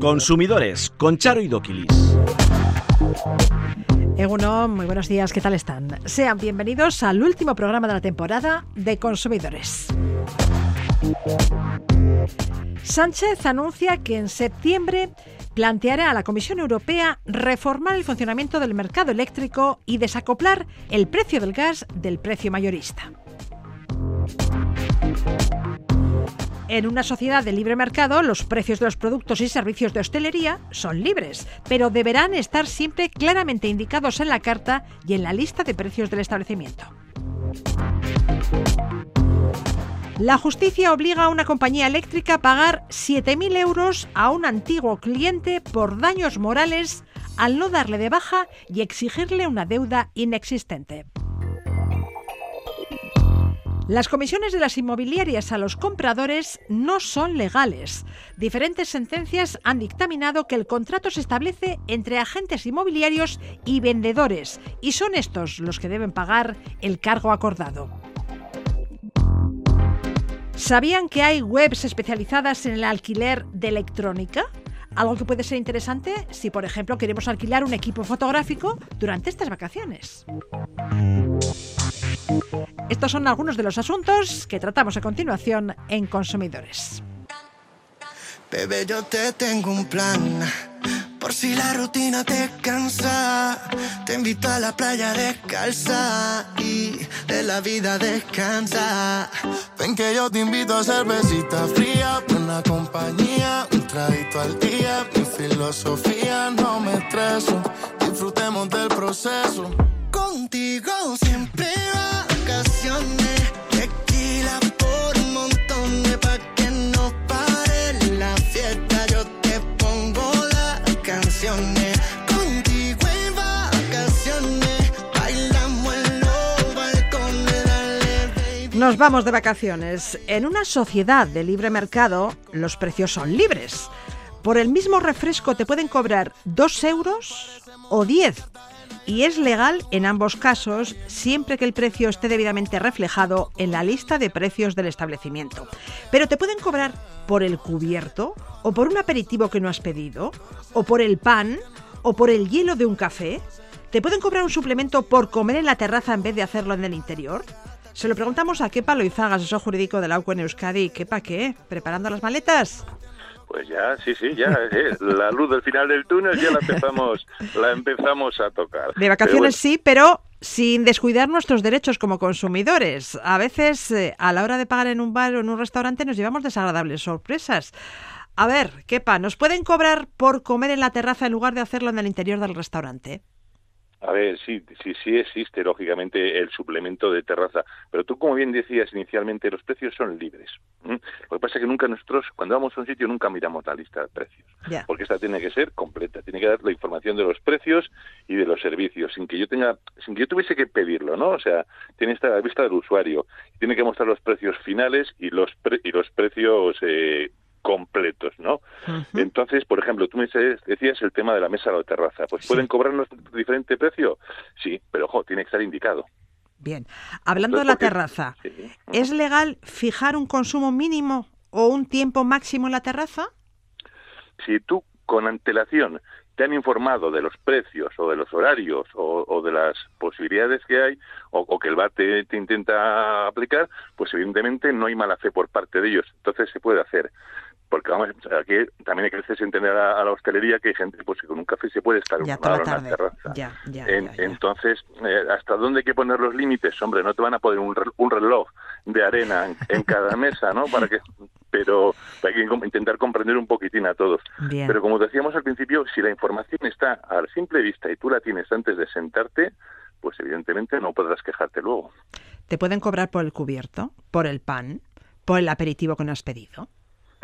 Consumidores con Charo y Doquilis. Eguno, muy buenos días, ¿qué tal están? Sean bienvenidos al último programa de la temporada de Consumidores. Sánchez anuncia que en septiembre planteará a la Comisión Europea reformar el funcionamiento del mercado eléctrico y desacoplar el precio del gas del precio mayorista. En una sociedad de libre mercado, los precios de los productos y servicios de hostelería son libres, pero deberán estar siempre claramente indicados en la carta y en la lista de precios del establecimiento. La justicia obliga a una compañía eléctrica a pagar 7.000 euros a un antiguo cliente por daños morales al no darle de baja y exigirle una deuda inexistente. Las comisiones de las inmobiliarias a los compradores no son legales. Diferentes sentencias han dictaminado que el contrato se establece entre agentes inmobiliarios y vendedores, y son estos los que deben pagar el cargo acordado. ¿Sabían que hay webs especializadas en el alquiler de electrónica? Algo que puede ser interesante si, por ejemplo, queremos alquilar un equipo fotográfico durante estas vacaciones. Estos son algunos de los asuntos que tratamos a continuación en Consumidores. Bebé, yo te tengo un plan. Por si la rutina te cansa, te invito a la playa descalza y de la vida descansa. Que yo te invito a cervecita fría, buena compañía, un traguito al día. Mi filosofía no me estreso, disfrutemos del proceso. Contigo siempre vacaciones, Nos vamos de vacaciones. En una sociedad de libre mercado, los precios son libres. Por el mismo refresco te pueden cobrar 2 euros o 10. Y es legal en ambos casos siempre que el precio esté debidamente reflejado en la lista de precios del establecimiento. Pero te pueden cobrar por el cubierto, o por un aperitivo que no has pedido, o por el pan, o por el hielo de un café. ¿Te pueden cobrar un suplemento por comer en la terraza en vez de hacerlo en el interior? Se lo preguntamos a Kepa Loizaga, asesor jurídico de la UCO en Euskadi. ¿Kepa qué? ¿Preparando las maletas? Pues ya, sí, sí, ya, eh, la luz del final del túnel ya la empezamos, la empezamos a tocar. De vacaciones sí, pero sin descuidar nuestros derechos como consumidores. A veces, eh, a la hora de pagar en un bar o en un restaurante, nos llevamos desagradables sorpresas. A ver, Kepa, ¿nos pueden cobrar por comer en la terraza en lugar de hacerlo en el interior del restaurante? A ver, sí, sí, sí existe, lógicamente, el suplemento de terraza, pero tú, como bien decías inicialmente, los precios son libres. Lo que pasa es que nunca nosotros, cuando vamos a un sitio, nunca miramos la lista de precios, porque esta tiene que ser completa, tiene que dar la información de los precios y de los servicios, sin que yo tenga, sin que yo tuviese que pedirlo, ¿no? O sea, tiene que estar a la vista del usuario, tiene que mostrar los precios finales y los pre- y los precios eh, completos, ¿no? Entonces, por ejemplo, tú me decías el tema de la mesa o la terraza. Pues Sí. pueden cobrarnos diferente precio, sí, pero ojo, tiene que estar indicado. Bien. Hablando de la terraza, sí. ¿es legal fijar un consumo mínimo o un tiempo máximo en la terraza? Si tú con antelación te han informado de los precios o de los horarios o, o de las posibilidades que hay o, o que el bar te, te intenta aplicar, pues evidentemente no hay mala fe por parte de ellos. Entonces se puede hacer. Porque vamos, aquí también hay que hacerse entender a, a la hostelería que hay gente pues que con un café se puede estar Ya una la hora en la terraza. Ya, ya, En-. Entonces, eh, ¿hasta dónde hay que poner los límites? Hombre, no te van a poner un, re- un reloj de arena en, en cada mesa, ¿no? Para que, pero hay que intentar comprender un poquitín a todos. Bien. Pero como decíamos al principio, si la información está a simple vista y tú la tienes antes de sentarte, pues evidentemente no podrás quejarte luego. ¿Te pueden cobrar por el cubierto, por el pan, por el aperitivo que no has pedido?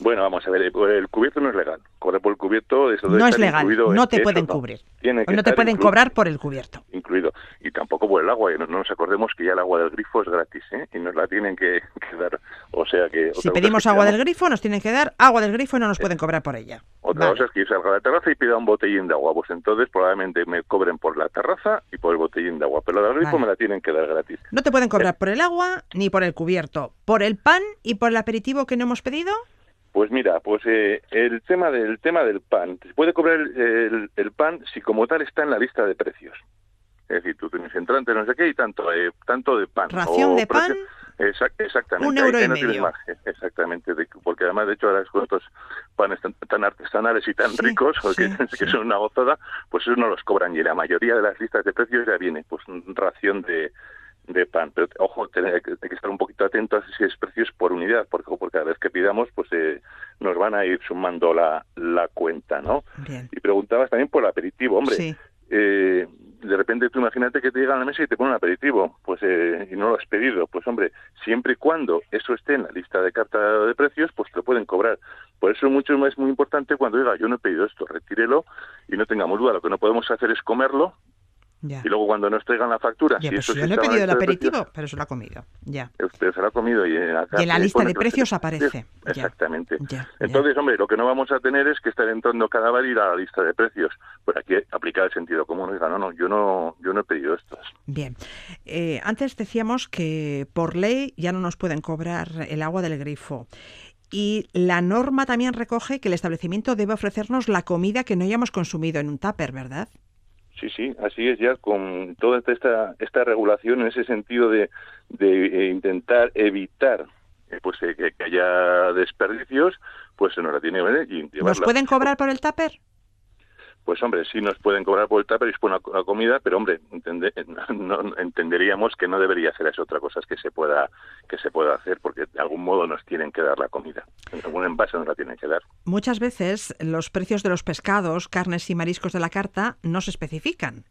Bueno, vamos a ver, el, el cubierto no es legal. Cobrar por el cubierto eso No es legal, no te pueden cubrir. No te pueden cobrar por el cubierto. incluido. Y tampoco por el agua, y no, no nos acordemos que ya el agua del grifo es gratis, ¿eh? Y nos la tienen que, que dar. O sea que... Si pedimos agua del grifo, nos tienen que dar agua del grifo y no nos pueden cobrar por ella. Otra cosa es que yo salga a la terraza y pida un botellín de agua. Pues entonces probablemente me cobren por la terraza y por el botellín de agua. Pero la grifo me la tienen que dar gratis. No te pueden cobrar por el agua ni por el cubierto. ¿Por el pan y por el aperitivo que no hemos pedido? Pues mira, pues eh, el tema del tema del pan, se puede cobrar el, pan si como tal está en la lista de precios. Es decir, tú tienes entrante, no sé qué, y tanto, eh, tanto de pan. Ración de pan. exactamente. Un euro y medio. exactamente, porque además, de hecho, ahora con estos panes tan, artesanales y tan ricos, que, son una gozada, pues esos no los cobran. Y la mayoría de las listas de precios ya viene, pues, ración de, de pan. Pero ojo, hay que estar un poquito atentos a si es precios por unidad, porque, porque cada vez que pidamos, pues eh, nos van a ir sumando la, la cuenta, ¿no? Y preguntabas también por el aperitivo, hombre. Eh, de repente tú imagínate que te llegan a la mesa y te ponen un aperitivo, pues eh, y no lo has pedido, pues hombre, siempre y cuando eso esté en la lista de carta de precios, pues te lo pueden cobrar. Por eso mucho es muy importante cuando diga yo no he pedido esto, retírelo y no tengamos duda, lo que no podemos hacer es comerlo y luego cuando nos traigan la factura... si eso yo no he pedido el aperitivo, pero se lo ha comido. Ya. Usted se lo ha comido y en, la, lista de precios aparece. Exactamente. Entonces, hombre, lo que no vamos a tener es que estar entrando cada vez ir a la lista de precios. Por aquí aplicar el sentido común. Diga, no, no, yo no, yo no he pedido estas. Bien. Eh, antes decíamos que por ley ya no nos pueden cobrar el agua del grifo. Y la norma también recoge que el establecimiento debe ofrecernos la comida que no hayamos consumido en un tupper, ¿verdad? Sí, sí, así es ya con toda esta esta regulación en ese sentido de, de eh, intentar evitar eh, pues eh, que, haya desperdicios, pues se nos la tiene ¿Nos pueden cobrar por el tupper? Pues hombre, sí nos pueden cobrar por el tupper y por la comida, pero hombre, no, entenderíamos que no debería ser eso otra cosa que se pueda que se pueda hacer porque de algún modo nos tienen que dar la comida. En algún envase nos la tienen que dar. Muchas veces los precios de los pescados, carnes y mariscos de la carta no se especifican.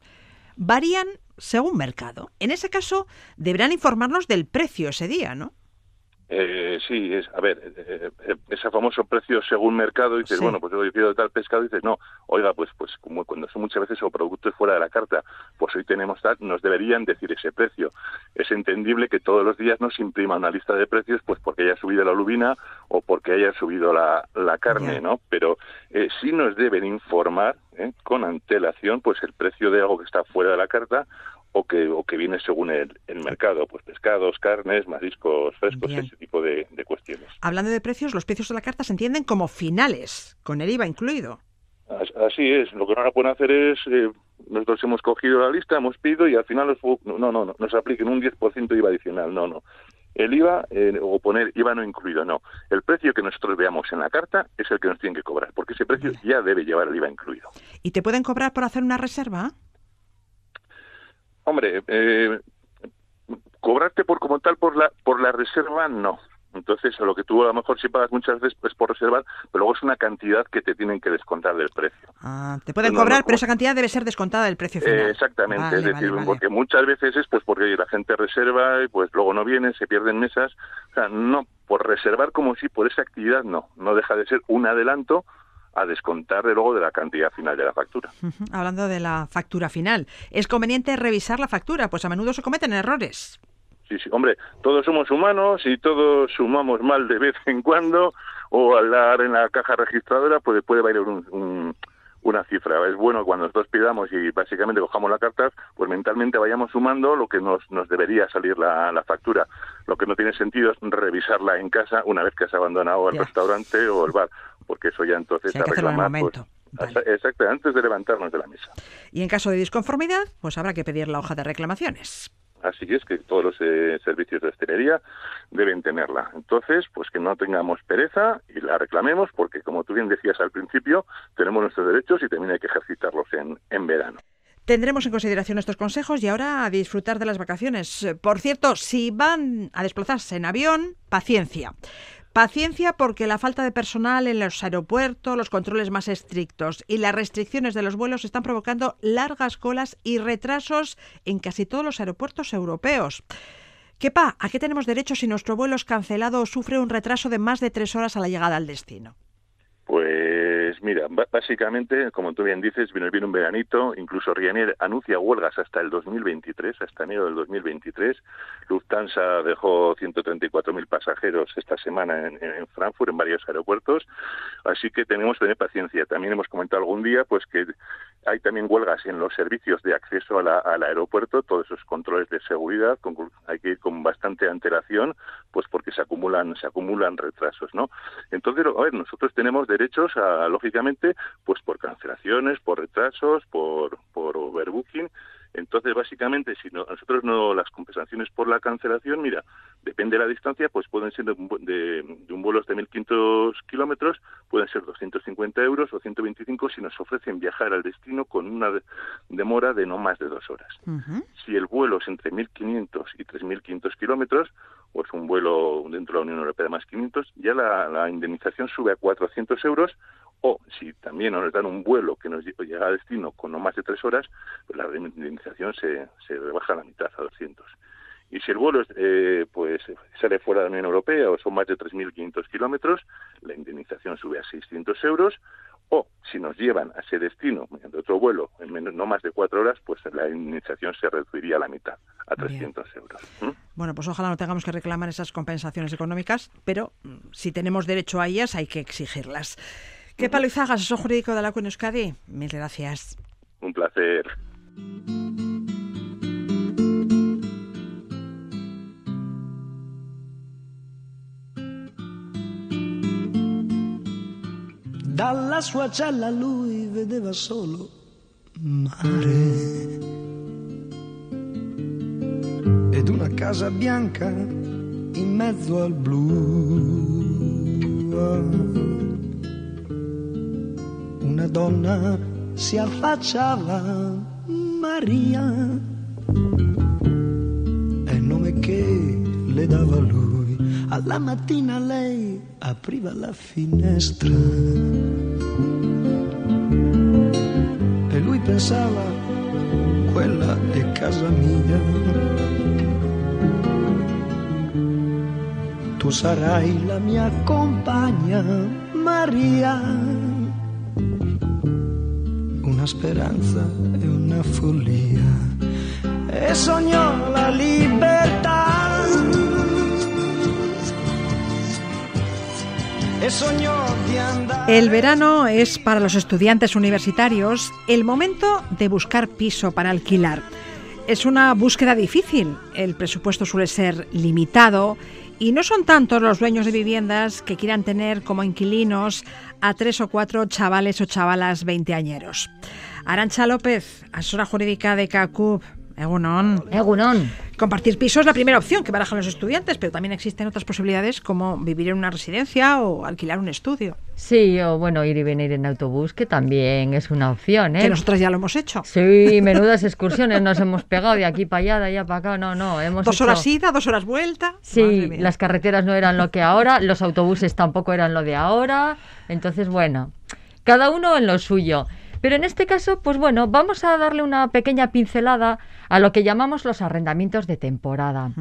Varían según mercado. En ese caso, deberán informarnos del precio ese día, ¿no? Eh, sí, es, a ver, eh, eh, ese famoso precio según mercado, dices, bueno, pues yo pido tal pescado, dices, no, oiga, pues pues como cuando son muchas veces o productos fuera de la carta, pues hoy tenemos tal, nos deberían decir ese precio. Es entendible que todos los días nos imprima una lista de precios, pues porque haya subido la lubina o porque haya subido la, la carne, ¿no? Pero eh, sí nos deben informar con antelación, pues el precio de algo que está fuera de la carta o que, o que viene según el, el mercado, pues pescados, carnes, mariscos frescos, ese tipo de, cuestiones. Hablando de precios, los precios de la carta se entienden como finales, con el IVA incluido. Así es, lo que no pueden hacer es, eh, nosotros hemos cogido la lista, hemos pedido y al final los, no, no, no, nos apliquen un 10% de IVA adicional, no, no. El IVA, eh, o poner IVA no incluido, no. El precio que nosotros veamos en la carta es el que nos tienen que cobrar, porque ese precio ya debe llevar el IVA incluido. ¿Y te pueden cobrar por hacer una reserva? Hombre, eh, cobrarte por como tal por la por la reserva no. Entonces, lo que tú a lo mejor si pagas muchas veces es por reservar, pero luego es una cantidad que te tienen que descontar del precio. Ah, te pueden cobrar, pero esa cantidad debe ser descontada del precio final. Eh, exactamente, es decir, porque muchas veces es pues porque la gente reserva y pues luego no viene, se pierden mesas. O sea, no, por reservar como si por esa actividad no, no deja de ser un adelanto a descontar de luego de la cantidad final de la factura. Hablando de la factura final, ¿es conveniente revisar la factura? Pues a menudo se cometen errores. Sí, sí, hombre, todos somos humanos y todos sumamos mal de vez en cuando o al dar en la caja registradora pues puede bailar un, una cifra. Es bueno cuando nosotros pidamos y básicamente cojamos la carta, pues mentalmente vayamos sumando lo que nos, nos debería salir la, la factura. Lo que no tiene sentido es revisarla en casa una vez que has abandonado el restaurante o el bar porque eso ya entonces sí, pues, Exacto, antes de levantarnos de la mesa. Y en caso de disconformidad, pues habrá que pedir la hoja de reclamaciones. Así es que todos los eh, servicios de hostelería deben tenerla. Entonces, pues que no tengamos pereza y la reclamemos porque, como tú bien decías al principio, tenemos nuestros derechos y también hay que ejercitarlos en, en verano. Tendremos en consideración estos consejos y ahora a disfrutar de las vacaciones. Por cierto, si van a desplazarse en avión, paciencia. Paciencia porque la falta de personal en los aeropuertos, los controles más estrictos y las restricciones de los vuelos están provocando largas colas y retrasos en casi todos los aeropuertos europeos. pa? ¿a qué tenemos derecho si nuestro vuelo es cancelado o sufre un retraso de más de tres horas a la llegada al destino? Pues mira, básicamente, como tú bien dices, viene, viene un veranito, incluso Ryanair anuncia huelgas hasta el 2023, hasta enero del 2023. Lufthansa dejó 134.000 pasajeros esta semana en, Frankfurt, en varios aeropuertos, así que tenemos que tener paciencia. También hemos comentado algún día pues que hay también huelgas en los servicios de acceso al aeropuerto, todos esos controles de seguridad, hay que ir con bastante antelación, pues porque se acumulan, se acumulan retrasos, ¿no? Entonces, a ver, nosotros tenemos derechos a, lógicamente, pues por cancelaciones, por retrasos, por, por overbooking, entonces, básicamente, si nosotros no las compensaciones por la cancelación, mira, depende de la distancia, pues pueden ser de, un vuelo de 1.500 kilómetros, pueden ser 250 euros o 125 si nos ofrecen viajar al destino con una demora de no más de dos horas. Si el vuelo es entre 1.500 y 3.500 kilómetros, o es un vuelo dentro de la Unión Europea de más 500, ya la, la indemnización sube a 400 euros o si también nos dan un vuelo que nos llega a destino con no más de tres horas, pues la indemnización se, se rebaja a la mitad, a 200. Y si el vuelo eh, pues sale fuera de la Unión Europea o son más de 3.500 kilómetros, la indemnización sube a 600 euros. O si nos llevan a ese destino mediante otro vuelo en menos, no más de cuatro horas, pues la indemnización se reduciría a la mitad, a 300 euros. Bueno, pues ojalá no tengamos que reclamar esas compensaciones económicas, pero mm, si tenemos derecho a ellas hay que exigirlas. ¿Qué palo asesor jurídico de la CUN Euskadi? Mil gracias. Un placer. Dalla sua cella lui vedeva solo mare ed una casa bianca in mezzo al blu una donna si affacciava, Maria, è il nome che le dava lui. Alla mattina lei apriva la finestra e lui pensava, quella è casa mia. Tu sarai la mia compagna, Maria speranza e una follia la El verano es para los estudiantes universitarios el momento de buscar piso para alquilar. Es una búsqueda difícil, el presupuesto suele ser limitado y no son tantos los dueños de viviendas que quieran tener como inquilinos a tres o cuatro chavales o chavalas veinteañeros. Arancha López, asesora jurídica de CACUB, Egunon. Egunon. Compartir piso es la primera opción que barajan los estudiantes, pero también existen otras posibilidades como vivir en una residencia o alquilar un estudio. Sí, o bueno, ir y venir en autobús, que también es una opción, ¿eh? Que nosotras ya lo hemos hecho. Sí, menudas excursiones nos hemos pegado de aquí para allá, de allá para acá. No, no, hemos Dos horas ida, dos horas vuelta. Sí, las carreteras no eran lo que ahora, los autobuses tampoco eran lo de ahora. Entonces, bueno, cada uno en lo suyo. Pero en este caso, pues bueno, vamos a darle una pequeña pincelada a lo que llamamos los arrendamientos de temporada.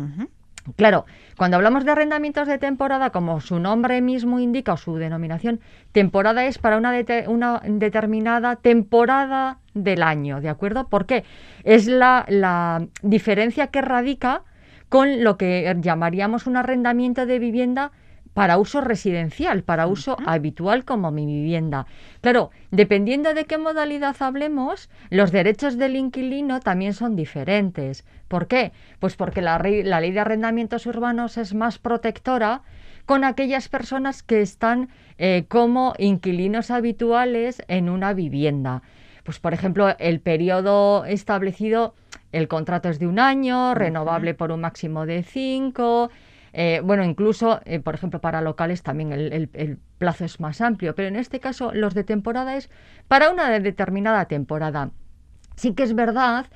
Claro, cuando hablamos de arrendamientos de temporada, como su nombre mismo indica o su denominación, temporada es para una, una determinada temporada del año, ¿de acuerdo? ¿Por qué? Es la, la diferencia que radica con lo que llamaríamos un arrendamiento de vivienda para uso residencial, para uso habitual como mi vivienda. Claro, dependiendo de qué modalidad hablemos, los derechos del inquilino también son diferentes. ¿Por qué? Pues porque la, la ley de arrendamientos urbanos es más protectora con aquellas personas que están eh, como inquilinos habituales en una vivienda. Pues, por ejemplo, el periodo establecido, el contrato es de un año, renovable por un máximo de cinco, eh, bueno, incluso, eh, por ejemplo, para locales también el, plazo es más amplio, pero en este caso los de temporada es para una determinada temporada. Sí que es verdad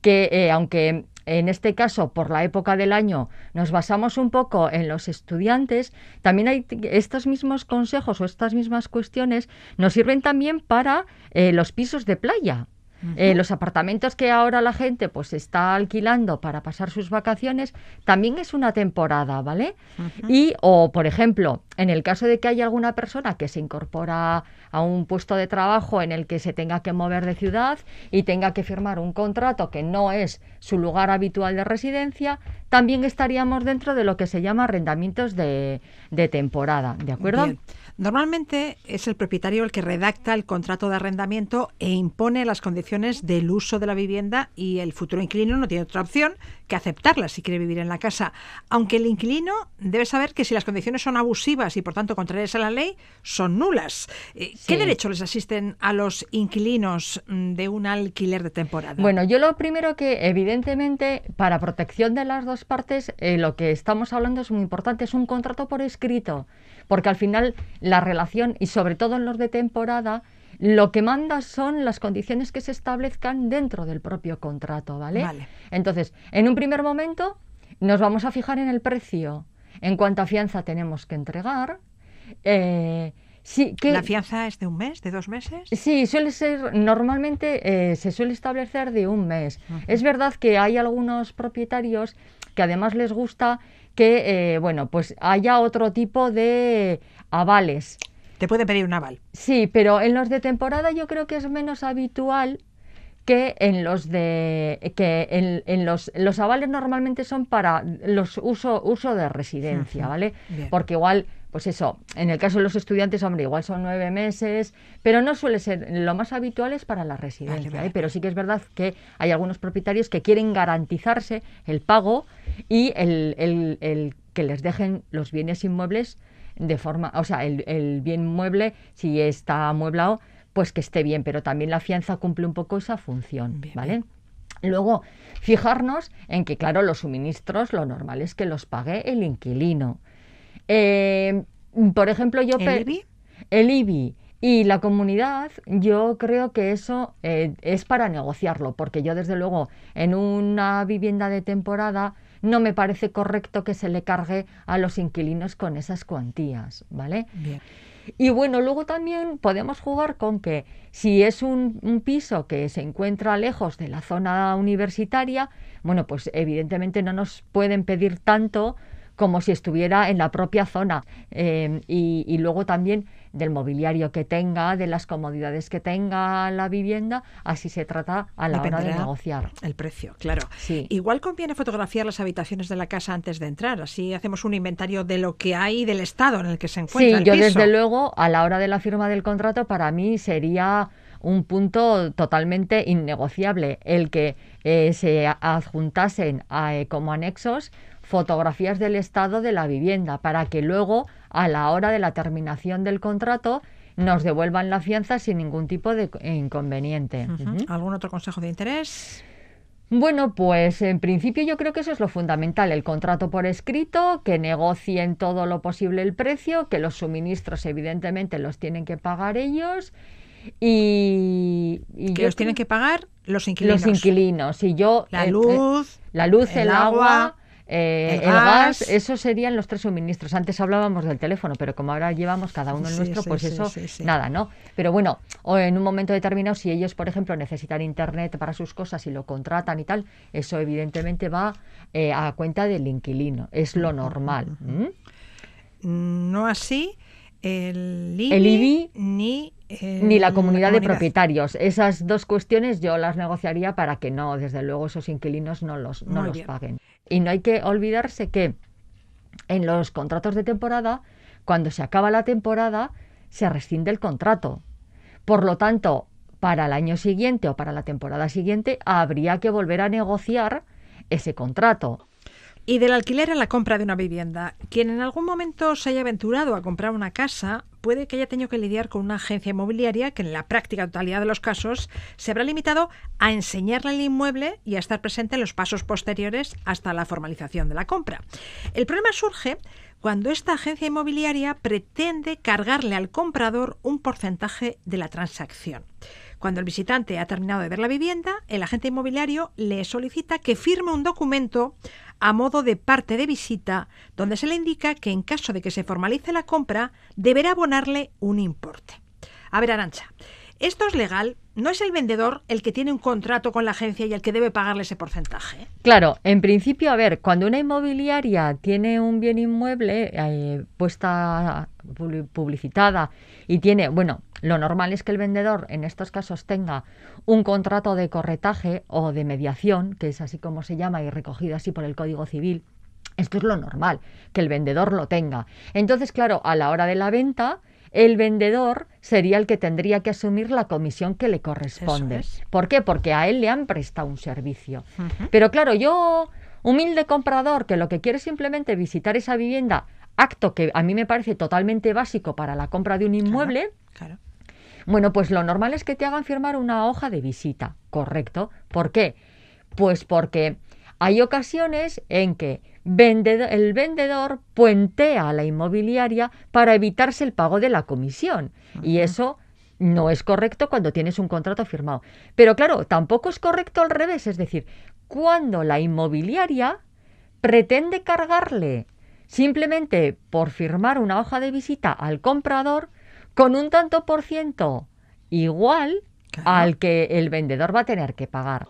que, eh, aunque en este caso, por la época del año, nos basamos un poco en los estudiantes, también hay estos mismos consejos o estas mismas cuestiones nos sirven también para los pisos de playa. Eh, los apartamentos que ahora la gente pues está alquilando para pasar sus vacaciones también es una temporada, ¿vale? Y o por ejemplo, En el caso de que haya alguna persona que se incorpora a un puesto de trabajo en el que se tenga que mover de ciudad y tenga que firmar un contrato que no es su lugar habitual de residencia, también estaríamos dentro de lo que se llama arrendamientos de, de temporada, ¿de acuerdo? Bien. Normalmente es el propietario el que redacta el contrato de arrendamiento e impone las condiciones del uso de la vivienda y el futuro inquilino no tiene otra opción que aceptarlas si quiere vivir en la casa. Aunque el inquilino debe saber que si las condiciones son abusivas y por tanto contrarias a la ley, son nulas. Eh, ¿Qué Sí. derechos les asisten a los inquilinos mm, de un alquiler de temporada? Bueno, yo lo primero que, evidentemente, para protección de las dos partes, eh, lo que estamos hablando es muy importante, es un contrato por escrito, porque al final la relación, y sobre todo en los de temporada, lo que manda son las condiciones que se establezcan dentro del propio contrato, ¿vale? Vale. Entonces, en un primer momento, nos vamos a fijar en el precio, en cuánta fianza tenemos que entregar. eh, sí, que, ¿La fianza es de un mes, de dos meses? Sí, suele ser, normalmente eh, se suele establecer de un mes. Es verdad que hay algunos propietarios que además les gusta que, eh, bueno, pues haya otro tipo de avales. Te pueden pedir un aval. Sí, pero en los de temporada yo creo que es menos habitual que en los de que en, en los los avales normalmente son para los uso uso de residencia, ¿vale? bien. Porque igual pues eso, en el caso de los estudiantes, hombre, igual son nueve meses, pero no suele ser, lo más habitual es para la residencia, vale. ¿eh? pero sí que es verdad que hay algunos propietarios que quieren garantizarse el pago y el, el- el que les dejen los bienes inmuebles de forma, o sea, el, el bien mueble, si está amueblado, pues que esté bien, pero también la fianza cumple un poco esa función, Bien, ¿vale? Luego, fijarnos en que, claro, los suministros lo normal es que los pague el inquilino. Eh, por ejemplo, yo... ¿El IBI? El IBI y la comunidad, yo creo que eso eh, es para negociarlo, porque yo desde luego en una vivienda de temporada no me parece correcto que se le cargue a los inquilinos con esas cuantías, ¿vale? Bien. Y bueno, luego también podemos jugar con que si es un, un piso que se encuentra lejos de la zona universitaria, bueno, pues evidentemente no nos pueden pedir tanto como si estuviera en la propia zona. Eh, y, y luego también del mobiliario que tenga, de las comodidades que tenga la vivienda, así se trata a la hora de negociar. El precio, claro. Sí. Igual conviene fotografiar las habitaciones de la casa antes de entrar, así hacemos un inventario de lo que hay y del estado en el que se Sí, encuentra el yo piso. desde luego, a la hora de la firma del contrato, para mí sería un punto totalmente innegociable el que eh, se adjuntasen a, eh, como anexos fotografías del estado de la vivienda para que luego, a la hora de la terminación del contrato, nos devuelvan la fianza sin ningún tipo de co- inconveniente. ¿Algún otro consejo de interés? Bueno, pues en principio yo creo que eso es lo fundamental, el contrato por escrito, que negocien todo lo posible el precio, que los suministros evidentemente los tienen que pagar ellos y, y Que los tienen que pagar los inquilinos. los inquilinos y yo La eh, eh, luz, la luz, el, el agua, agua, eh, el el, gas, gas. esos serían los tres suministros. Antes hablábamos del teléfono, pero como ahora llevamos cada uno el Sí, nuestro, sí, pues sí, eso nada, ¿no? Pero bueno, o en un momento determinado, si ellos, por ejemplo, necesitan internet para sus cosas y lo contratan y tal, eso evidentemente va eh, a cuenta del inquilino, es lo normal. no así el IBI, El IBI, ni, eh, Ni la comunidad de propietarios. Esas dos cuestiones yo las negociaría para que no, desde luego, esos inquilinos no los, no Muy los bien. paguen. Y no hay que olvidarse que en los contratos de temporada, cuando se acaba la temporada, se rescinde el contrato. Por lo tanto, para el año siguiente o para la temporada siguiente, habría que volver a negociar ese contrato. Y del alquiler a la compra de una vivienda. Quien en algún momento se haya aventurado a comprar una casa puede que haya tenido que lidiar con una agencia inmobiliaria que en la práctica totalidad de los casos se habrá limitado a enseñarle el inmueble y a estar presente en los pasos posteriores hasta la formalización de la compra. El problema surge cuando esta agencia inmobiliaria pretende cargarle al comprador un porcentaje de la transacción. Cuando el visitante ha terminado de ver la vivienda, el agente inmobiliario le solicita que firme un documento a modo de parte de visita donde se le indica que en caso de que se formalice la compra deberá abonarle un importe. A ver, Arancha, Esto es legal. No es el vendedor el que tiene un contrato con la agencia y el que debe pagarle ese porcentaje. Claro, en principio, a ver, cuando una inmobiliaria tiene un bien inmueble eh, puesta publi- publicitada y tiene, bueno, lo normal es que el vendedor en estos casos tenga un contrato de corretaje o de mediación, que es así como se llama y recogido así por el Código Civil. Esto es lo normal, que el vendedor lo tenga. Entonces, claro, a la hora de la venta, el vendedor sería el que tendría que asumir la comisión que le corresponde. Es. ¿Por qué? Porque a él le han prestado un servicio. Pero claro, yo, humilde comprador, que lo que quiere es simplemente visitar esa vivienda, acto que a mí me parece totalmente básico para la compra de un inmueble, Claro. bueno, pues lo normal es que te hagan firmar una hoja de visita, ¿correcto? ¿Por qué? Pues porque hay ocasiones en que vended- el vendedor puentea a la inmobiliaria para evitarse el pago de la comisión. Y eso no es correcto cuando tienes un contrato firmado. Pero claro, tampoco es correcto al revés, es decir, cuando la inmobiliaria pretende cargarle simplemente por firmar una hoja de visita al comprador con un tanto por ciento igual Claro. al que el vendedor va a tener que pagar.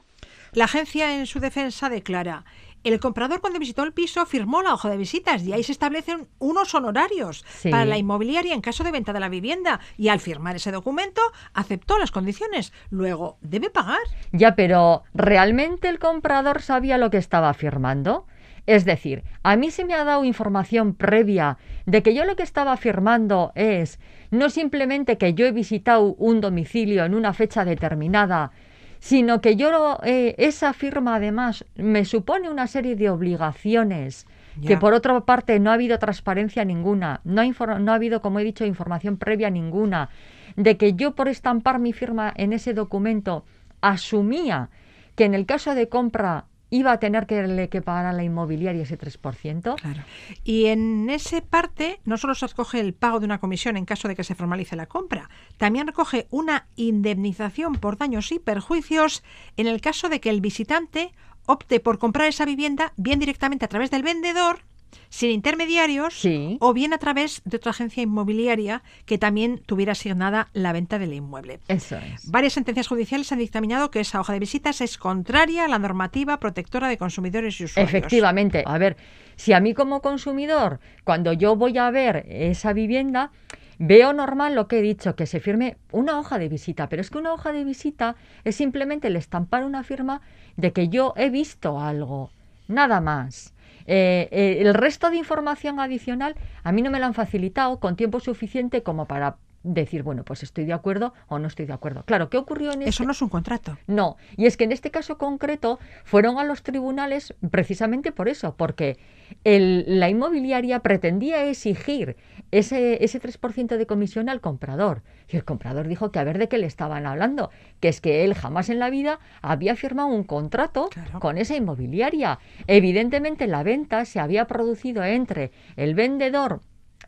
La agencia en su defensa declara, el comprador cuando visitó el piso firmó la hoja de visitas y ahí se establecen unos honorarios Sí. para la inmobiliaria en caso de venta de la vivienda y al firmar ese documento aceptó las condiciones. Luego, ¿debe pagar? Ya, pero ¿realmente el comprador sabía lo que estaba firmando? Es decir, a mí se me ha dado información previa de que yo lo que estaba firmando es no simplemente que yo he visitado un domicilio en una fecha determinada, sino que yo eh, esa firma además me supone una serie de obligaciones que por otra parte no ha habido transparencia ninguna, no ha, no ha habido, como he dicho, información previa ninguna, de que yo por estampar mi firma en ese documento asumía que en el caso de compra iba a tener que, que pagar a la inmobiliaria ese 3%. Claro. Y en ese parte no solo se recoge el pago de una comisión en caso de que se formalice la compra, también recoge una indemnización por daños y perjuicios en el caso de que el visitante opte por comprar esa vivienda bien directamente a través del vendedor, sin intermediarios, Sí. o bien a través de otra agencia inmobiliaria que también tuviera asignada la venta del inmueble. Eso es. Varias sentencias judiciales han dictaminado que esa hoja de visitas es contraria a la normativa protectora de consumidores y usuarios. Efectivamente. A ver, si a mí como consumidor, cuando yo voy a ver esa vivienda, veo normal lo que he dicho, que se firme una hoja de visita, pero es que una hoja de visita es simplemente el estampar una firma de que yo he visto algo, nada más. Eh, eh, el resto de información adicional a mí no me lo han facilitado con tiempo suficiente como para decir, bueno, pues estoy de acuerdo o no estoy de acuerdo. Claro, ¿qué ocurrió en Eso este- no es un contrato. no, y es que en este caso concreto fueron a los tribunales precisamente por eso, porque el- la inmobiliaria pretendía exigir ese, ese 3% de comisión al comprador. Y el comprador dijo que a ver de qué le estaban hablando, que es que él jamás en la vida había firmado un contrato Claro. con esa inmobiliaria. Evidentemente la venta se había producido entre el vendedor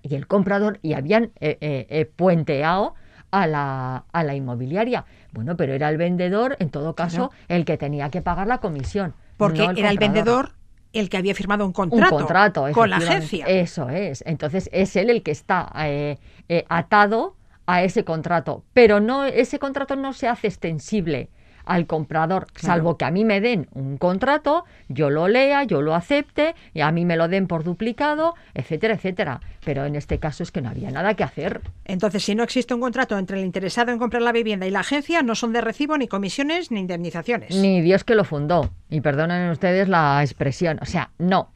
y el comprador y habían eh, eh, eh, puenteado a la, a la inmobiliaria. Bueno, pero era el vendedor, en todo caso, el que tenía que pagar la comisión. Porque no era el vendedor el que había firmado un Un contrato, contrato con la agencia. Eso es. Entonces es él el que está eh, eh, atado a ese contrato. Pero no, ese contrato no se hace extensible al comprador, salvo que a mí me den un contrato, yo lo lea, yo lo acepte, y a mí me lo den por duplicado, etcétera, etcétera. Pero en este caso es que no había nada que hacer. Entonces, si no existe un contrato entre el interesado en comprar la vivienda y la agencia, no son de recibo ni comisiones ni indemnizaciones. Ni Dios que lo fundó. Y perdonen ustedes la expresión. O sea, no.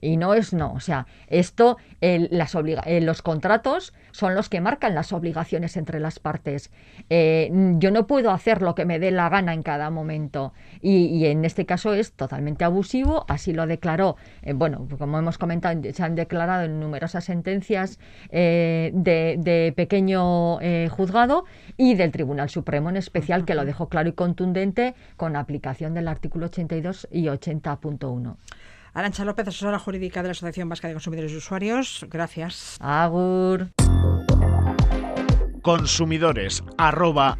Y no es no. O sea, esto, el- las obliga- eh, los contratos son los que marcan las obligaciones entre las partes. Eh, yo no puedo hacer lo que me dé la gana en cada momento. Y, y en este caso es totalmente abusivo. Así lo declaró. eh, bueno, como hemos comentado, se han declarado en numerosas sentencias eh, de, de pequeño juzgado y del Tribunal Supremo en especial, que lo dejó claro y contundente con aplicación del artículo 82 y 80.1. Arancha López, asesora jurídica de la Asociación Vasca de Consumidores y Usuarios. Gracias. Agur. Consumidores arroba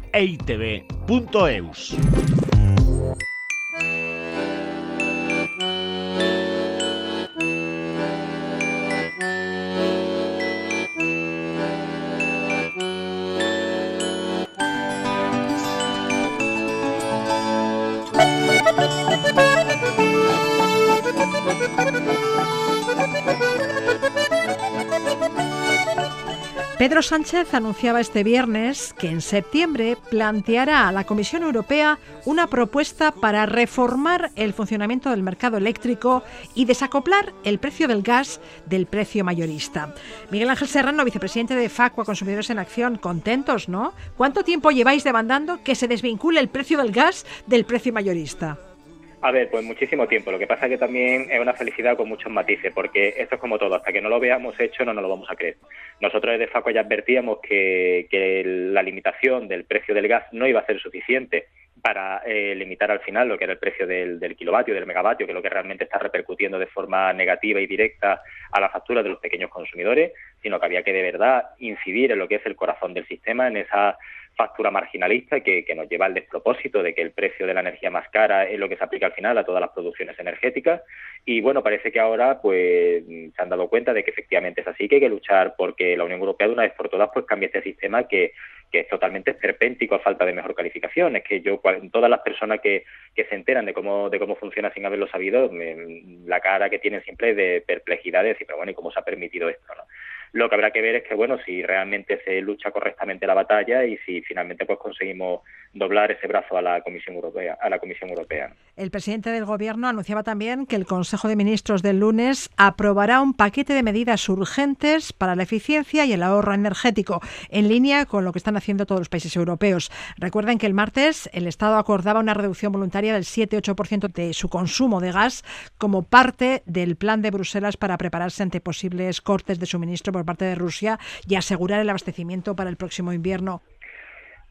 Pedro Sánchez anunciaba este viernes que en septiembre planteará a la Comisión Europea una propuesta para reformar el funcionamiento del mercado eléctrico y desacoplar el precio del gas del precio mayorista. Miguel Ángel Serrano, vicepresidente de Facua Consumidores en Acción, contentos, ¿no? ¿Cuánto tiempo lleváis demandando que se desvincule el precio del gas del precio mayorista? A ver, pues muchísimo tiempo. Lo que pasa es que también es una felicidad con muchos matices, porque esto es como todo, hasta que no lo veamos hecho no nos lo vamos a creer. Nosotros desde FACO ya advertíamos que, la limitación del precio del gas no iba a ser suficiente para eh, limitar al final lo que era el precio del, del, kilovatio, del megavatio, que es lo que realmente está repercutiendo de forma negativa y directa a la factura de los pequeños consumidores, sino que había que de verdad incidir en lo que es el corazón del sistema, en esa factura marginalista que, nos lleva al despropósito de que el precio de la energía más cara es lo que se aplica al final a todas las producciones energéticas. Y bueno, parece que ahora pues se han dado cuenta de que efectivamente es así, que hay que luchar porque la Unión Europea de una vez por todas pues cambie este sistema que, que es totalmente esperpéntico a falta de mejor calificación. Es que yo, todas las personas que, que se enteran de cómo, de cómo funciona sin haberlo sabido, la cara que tienen siempre es de perplejidad de decir, pero bueno, ¿y cómo se ha permitido esto? ¿no? Lo que habrá que ver es que, bueno, si realmente se lucha correctamente la batalla y si finalmente pues conseguimos doblar ese brazo a la Comisión Europea. A la Comisión Europea. El presidente del Gobierno anunciaba también que el Consejo de Ministros del lunes aprobará un paquete de medidas urgentes para la eficiencia y el ahorro energético, en línea con lo que están haciendo todos los países europeos. Recuerden que el martes el Estado acordaba una reducción voluntaria del 7-8% de su consumo de gas como parte del plan de Bruselas para prepararse ante posibles cortes de suministro por parte de Rusia y asegurar el abastecimiento para el próximo invierno.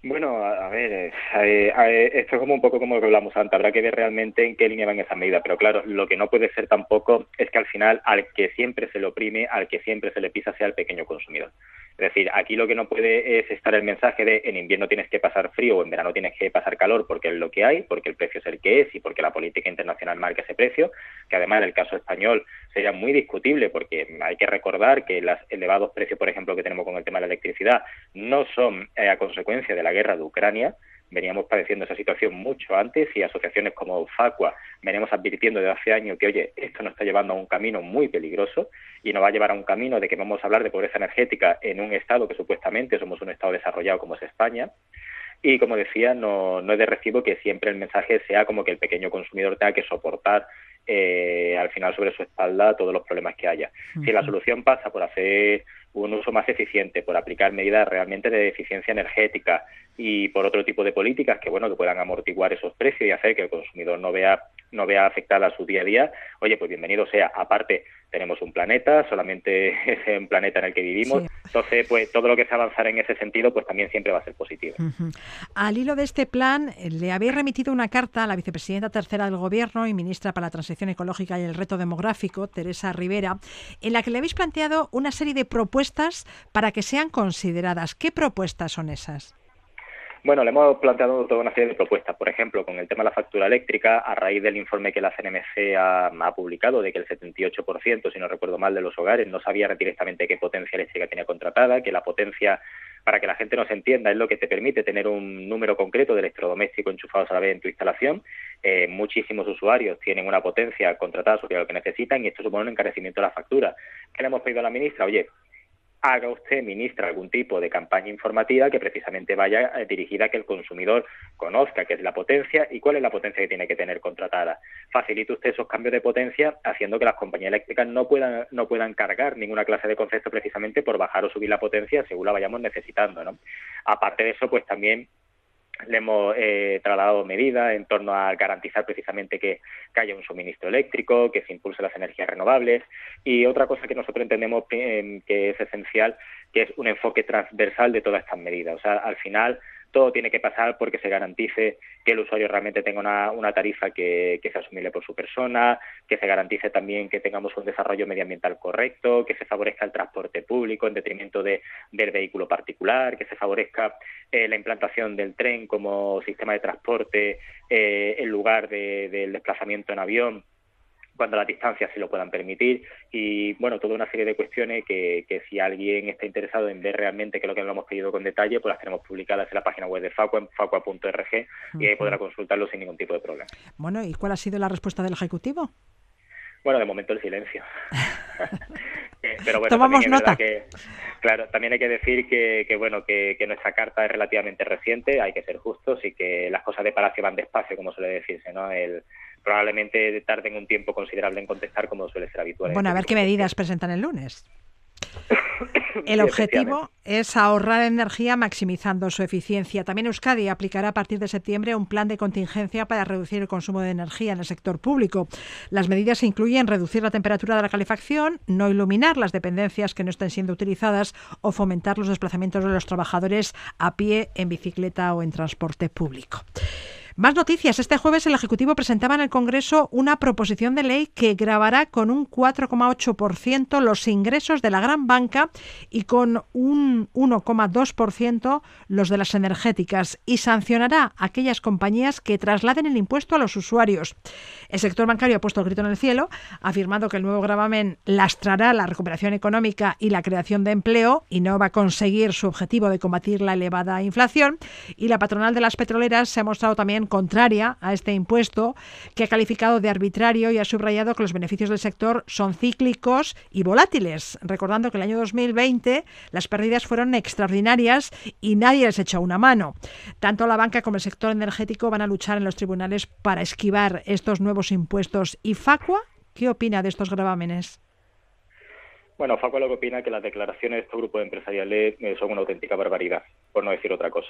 Bueno, a, ver, eh, eh, esto es como un poco como lo que hablamos antes, habrá que ver realmente en qué línea van esas medidas, pero claro, lo que no puede ser tampoco es que al final al que siempre se le oprime, al que siempre se le pisa sea el pequeño consumidor. Es decir, aquí lo que no puede es estar el mensaje de en invierno tienes que pasar frío o en verano tienes que pasar calor porque es lo que hay, porque el precio es el que es y porque la política internacional marca ese precio, que además en el caso español sería muy discutible porque hay que recordar que los elevados precios, por ejemplo, que tenemos con el tema de la electricidad no son eh, a consecuencia de la guerra de Ucrania, veníamos padeciendo esa situación mucho antes y asociaciones como Facua veníamos advirtiendo desde hace años que, oye, esto nos está llevando a un camino muy peligroso y nos va a llevar a un camino de que vamos a hablar de pobreza energética en un Estado que supuestamente somos un Estado desarrollado como es España. Y como decía, no, no es de recibo que siempre el mensaje sea como que el pequeño consumidor tenga que soportar eh, al final sobre su espalda todos los problemas que haya. Si la solución pasa por hacer un uso más eficiente, por aplicar medidas realmente de eficiencia energética y por otro tipo de políticas que bueno que puedan amortiguar esos precios y hacer que el consumidor no vea no vea afectada su día a día, oye, pues bienvenido sea. Aparte, tenemos un planeta, solamente es un planeta en el que vivimos, entonces pues todo lo que se avanzar en ese sentido pues también siempre va a ser positivo. Al hilo de este plan, le habéis remitido una carta a la vicepresidenta tercera del Gobierno y ministra para la Transición Ecológica y el Reto Demográfico, Teresa Rivera, en la que le habéis planteado una serie de propuestas para que sean consideradas. ¿Qué propuestas son esas? Bueno, le hemos planteado toda una serie de propuestas. Por ejemplo, con el tema de la factura eléctrica, a raíz del informe que la CNMC ha, publicado de que el 78%, si no recuerdo mal, de los hogares no sabía directamente qué potencia eléctrica tenía contratada, que la potencia, para que la gente nos entienda, es lo que te permite tener un número concreto de electrodomésticos enchufados a la vez en tu instalación. Eh, muchísimos usuarios tienen una potencia contratada sobre lo que necesitan y esto supone un encarecimiento de la factura. ¿Qué le hemos pedido a la ministra? Oye, haga usted, ministra, algún tipo de campaña informativa que precisamente vaya eh, dirigida a que el consumidor conozca qué es la potencia y cuál es la potencia que tiene que tener contratada. Facilite usted esos cambios de potencia haciendo que las compañías eléctricas no puedan, no puedan cargar ninguna clase de concepto precisamente por bajar o subir la potencia según la vayamos necesitando. ¿no? Aparte de eso, pues también le hemos eh, trasladado medidas en torno a garantizar precisamente que, haya un suministro eléctrico, que se impulse las energías renovables y otra cosa que nosotros entendemos que es esencial, que es un enfoque transversal de todas estas medidas. O sea, al final todo tiene que pasar porque se garantice que el usuario realmente tenga una, tarifa que, sea asumible por su persona, que se garantice también que tengamos un desarrollo medioambiental correcto, que se favorezca el transporte público en detrimento de, del vehículo particular, que se favorezca eh, la implantación del tren como sistema de transporte eh, en lugar del desplazamiento en avión cuando las distancias se lo puedan permitir y bueno, toda una serie de cuestiones que, que si alguien está interesado en ver realmente qué es lo que nos hemos pedido con detalle, pues las tenemos publicadas en la página web de Facua, en facua.org y ahí podrá consultarlo sin ningún tipo de problema. Bueno, ¿y cuál ha sido la respuesta del Ejecutivo? Bueno, de momento el silencio. Pero bueno, Tomamos nota. Que, claro, también hay que decir que, bueno que, nuestra carta es relativamente reciente, hay que ser justos y que las cosas de Palacio van despacio, como suele decirse, ¿no? El, probablemente tarden un tiempo considerable en contestar, como suele ser habitual. Bueno, a ver qué medidas presentan el lunes. El objetivo es ahorrar energía maximizando su eficiencia. También Euskadi aplicará a partir de septiembre un plan de contingencia para reducir el consumo de energía en el sector público. Las medidas incluyen reducir la temperatura de la calefacción, no iluminar las dependencias que no estén siendo utilizadas o fomentar los desplazamientos de los trabajadores a pie, en bicicleta o en transporte público. Más noticias. Este jueves el Ejecutivo presentaba en el Congreso una proposición de ley que grabará con un 4,8% los ingresos de la gran banca y con un 1,2% los de las energéticas y sancionará a aquellas compañías que trasladen el impuesto a los usuarios. El sector bancario ha puesto el grito en el cielo, afirmando que el nuevo gravamen lastrará la recuperación económica y la creación de empleo y no va a conseguir su objetivo de combatir la elevada inflación. Y la patronal de las petroleras se ha mostrado también contraria a este impuesto, que ha calificado de arbitrario y ha subrayado que los beneficios del sector son cíclicos y volátiles, recordando que el año 2020 las pérdidas fueron extraordinarias y nadie les echó una mano. Tanto la banca como el sector energético van a luchar en los tribunales para esquivar estos nuevos impuestos. ¿Y Facua qué opina de estos gravámenes? Bueno, Facua lo que opina es que las declaraciones de este grupo de empresariales eh, son una auténtica barbaridad, por no decir otra cosa.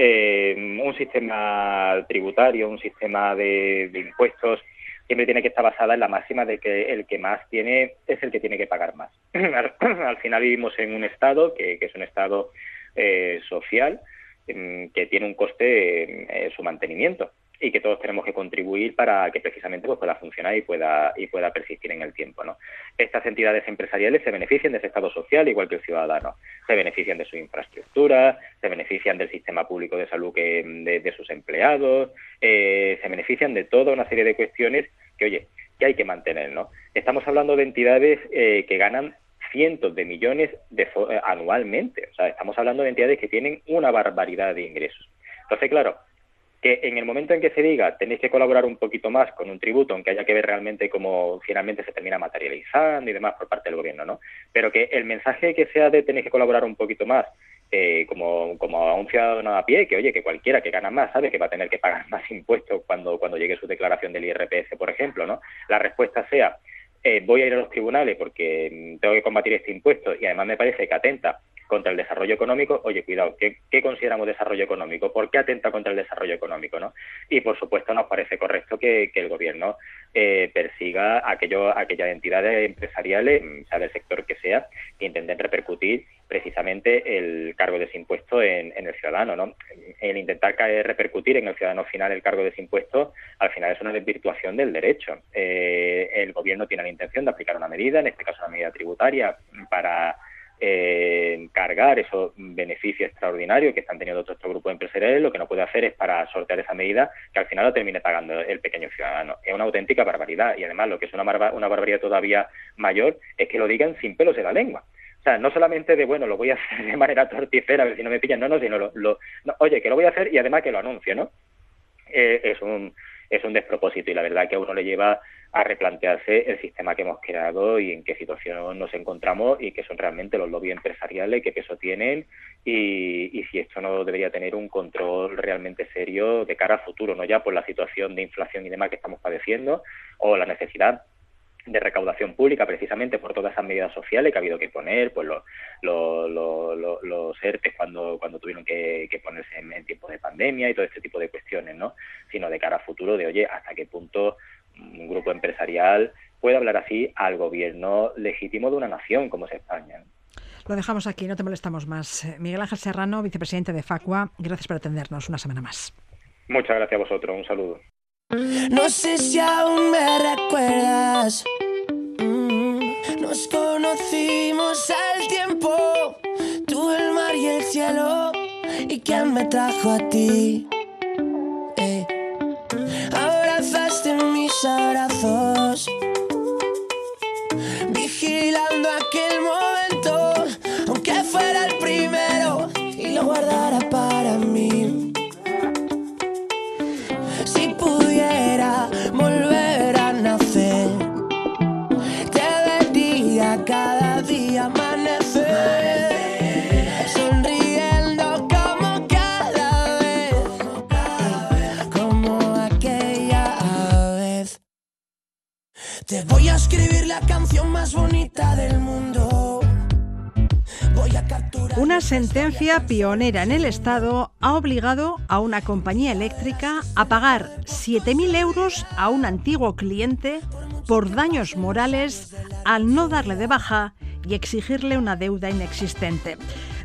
Eh, un sistema tributario, un sistema de, impuestos, siempre tiene que estar basada en la máxima de que el que más tiene es el que tiene que pagar más. al, final vivimos en un Estado que, es un Estado eh, social em, que tiene un coste en su mantenimiento y que todos tenemos que contribuir para que precisamente pues, pueda funcionar y pueda y pueda persistir en el tiempo. ¿no? Estas entidades empresariales se benefician de ese Estado social igual que el ciudadano, se benefician de su infraestructura, se benefician del sistema público de salud que, de, sus empleados, eh, se benefician de toda una serie de cuestiones que, oye, que hay que mantener. ¿no? Estamos hablando de entidades eh, que ganan cientos de millones de, eh, anualmente, o sea, estamos hablando de entidades que tienen una barbaridad de ingresos. Entonces, claro, que en el momento en que se diga tenéis que colaborar un poquito más con un tributo, aunque haya que ver realmente cómo finalmente se termina materializando y demás por parte del gobierno, ¿no? Pero que el mensaje que sea de tenéis que colaborar un poquito más, eh, como, como a un ciudadano a pie, que oye, que cualquiera que gana más sabe que va a tener que pagar más impuestos cuando, cuando llegue su declaración del IRPF, por ejemplo, ¿no? La respuesta sea, eh, voy a ir a los tribunales porque mm, tengo que combatir este impuesto y además me parece que atenta contra el desarrollo económico, oye, cuidado, ¿qué, consideramos desarrollo económico? ¿Por qué atenta contra el desarrollo económico? ¿no? Y, por supuesto, nos parece correcto que, el Gobierno eh, persiga aquello, aquellas entidades empresariales, sea del sector que sea, que intenten repercutir precisamente el cargo de ese impuesto en, el ciudadano. ¿no? El intentar repercutir en el ciudadano final el cargo de ese impuesto, al final es una desvirtuación del derecho. Eh, el Gobierno tiene la intención de aplicar una medida, en este caso una medida tributaria, para eh, cargar esos beneficios extraordinarios que están teniendo otros grupos empresariales, lo que no puede hacer es para sortear esa medida que al final lo termine pagando el pequeño ciudadano. Es una auténtica barbaridad y además lo que es una, una barbaridad todavía mayor es que lo digan sin pelos en la lengua. O sea, no solamente de, bueno, lo voy a hacer de manera torticera, a ver si no me pillan, no, no, sino lo, lo oye, que lo voy a hacer y además que lo anuncio, ¿no? Eh, es un es un despropósito y la verdad que a uno le lleva a replantearse el sistema que hemos creado y en qué situación nos encontramos y qué son realmente los lobbies empresariales, qué peso tienen y, si esto no debería tener un control realmente serio de cara a futuro, no ya por la situación de inflación y demás que estamos padeciendo o la necesidad de recaudación pública precisamente por todas esas medidas sociales que ha habido que poner, pues los, los, los, ERTES cuando, cuando tuvieron que, ponerse en, en tiempo de pandemia y todo este tipo de cuestiones, ¿no? Sino de cara a futuro de, oye, hasta qué punto un grupo empresarial puede hablar así al gobierno legítimo de una nación como es España. Lo dejamos aquí, no te molestamos más. Miguel Ángel Serrano, vicepresidente de Facua, gracias por atendernos una semana más. Muchas gracias a vosotros, un saludo. No sé si aún me recuerdas. Mm, nos conocimos al tiempo, tú el mar y el cielo, y quién me trajo a ti. Abrazos, vigilando aquel momento, Te voy a escribir la canción más bonita del mundo. Voy a capturar una sentencia pionera en el Estado ha obligado a una compañía eléctrica a pagar 7.000 euros a un antiguo cliente por daños morales al no darle de baja y exigirle una deuda inexistente.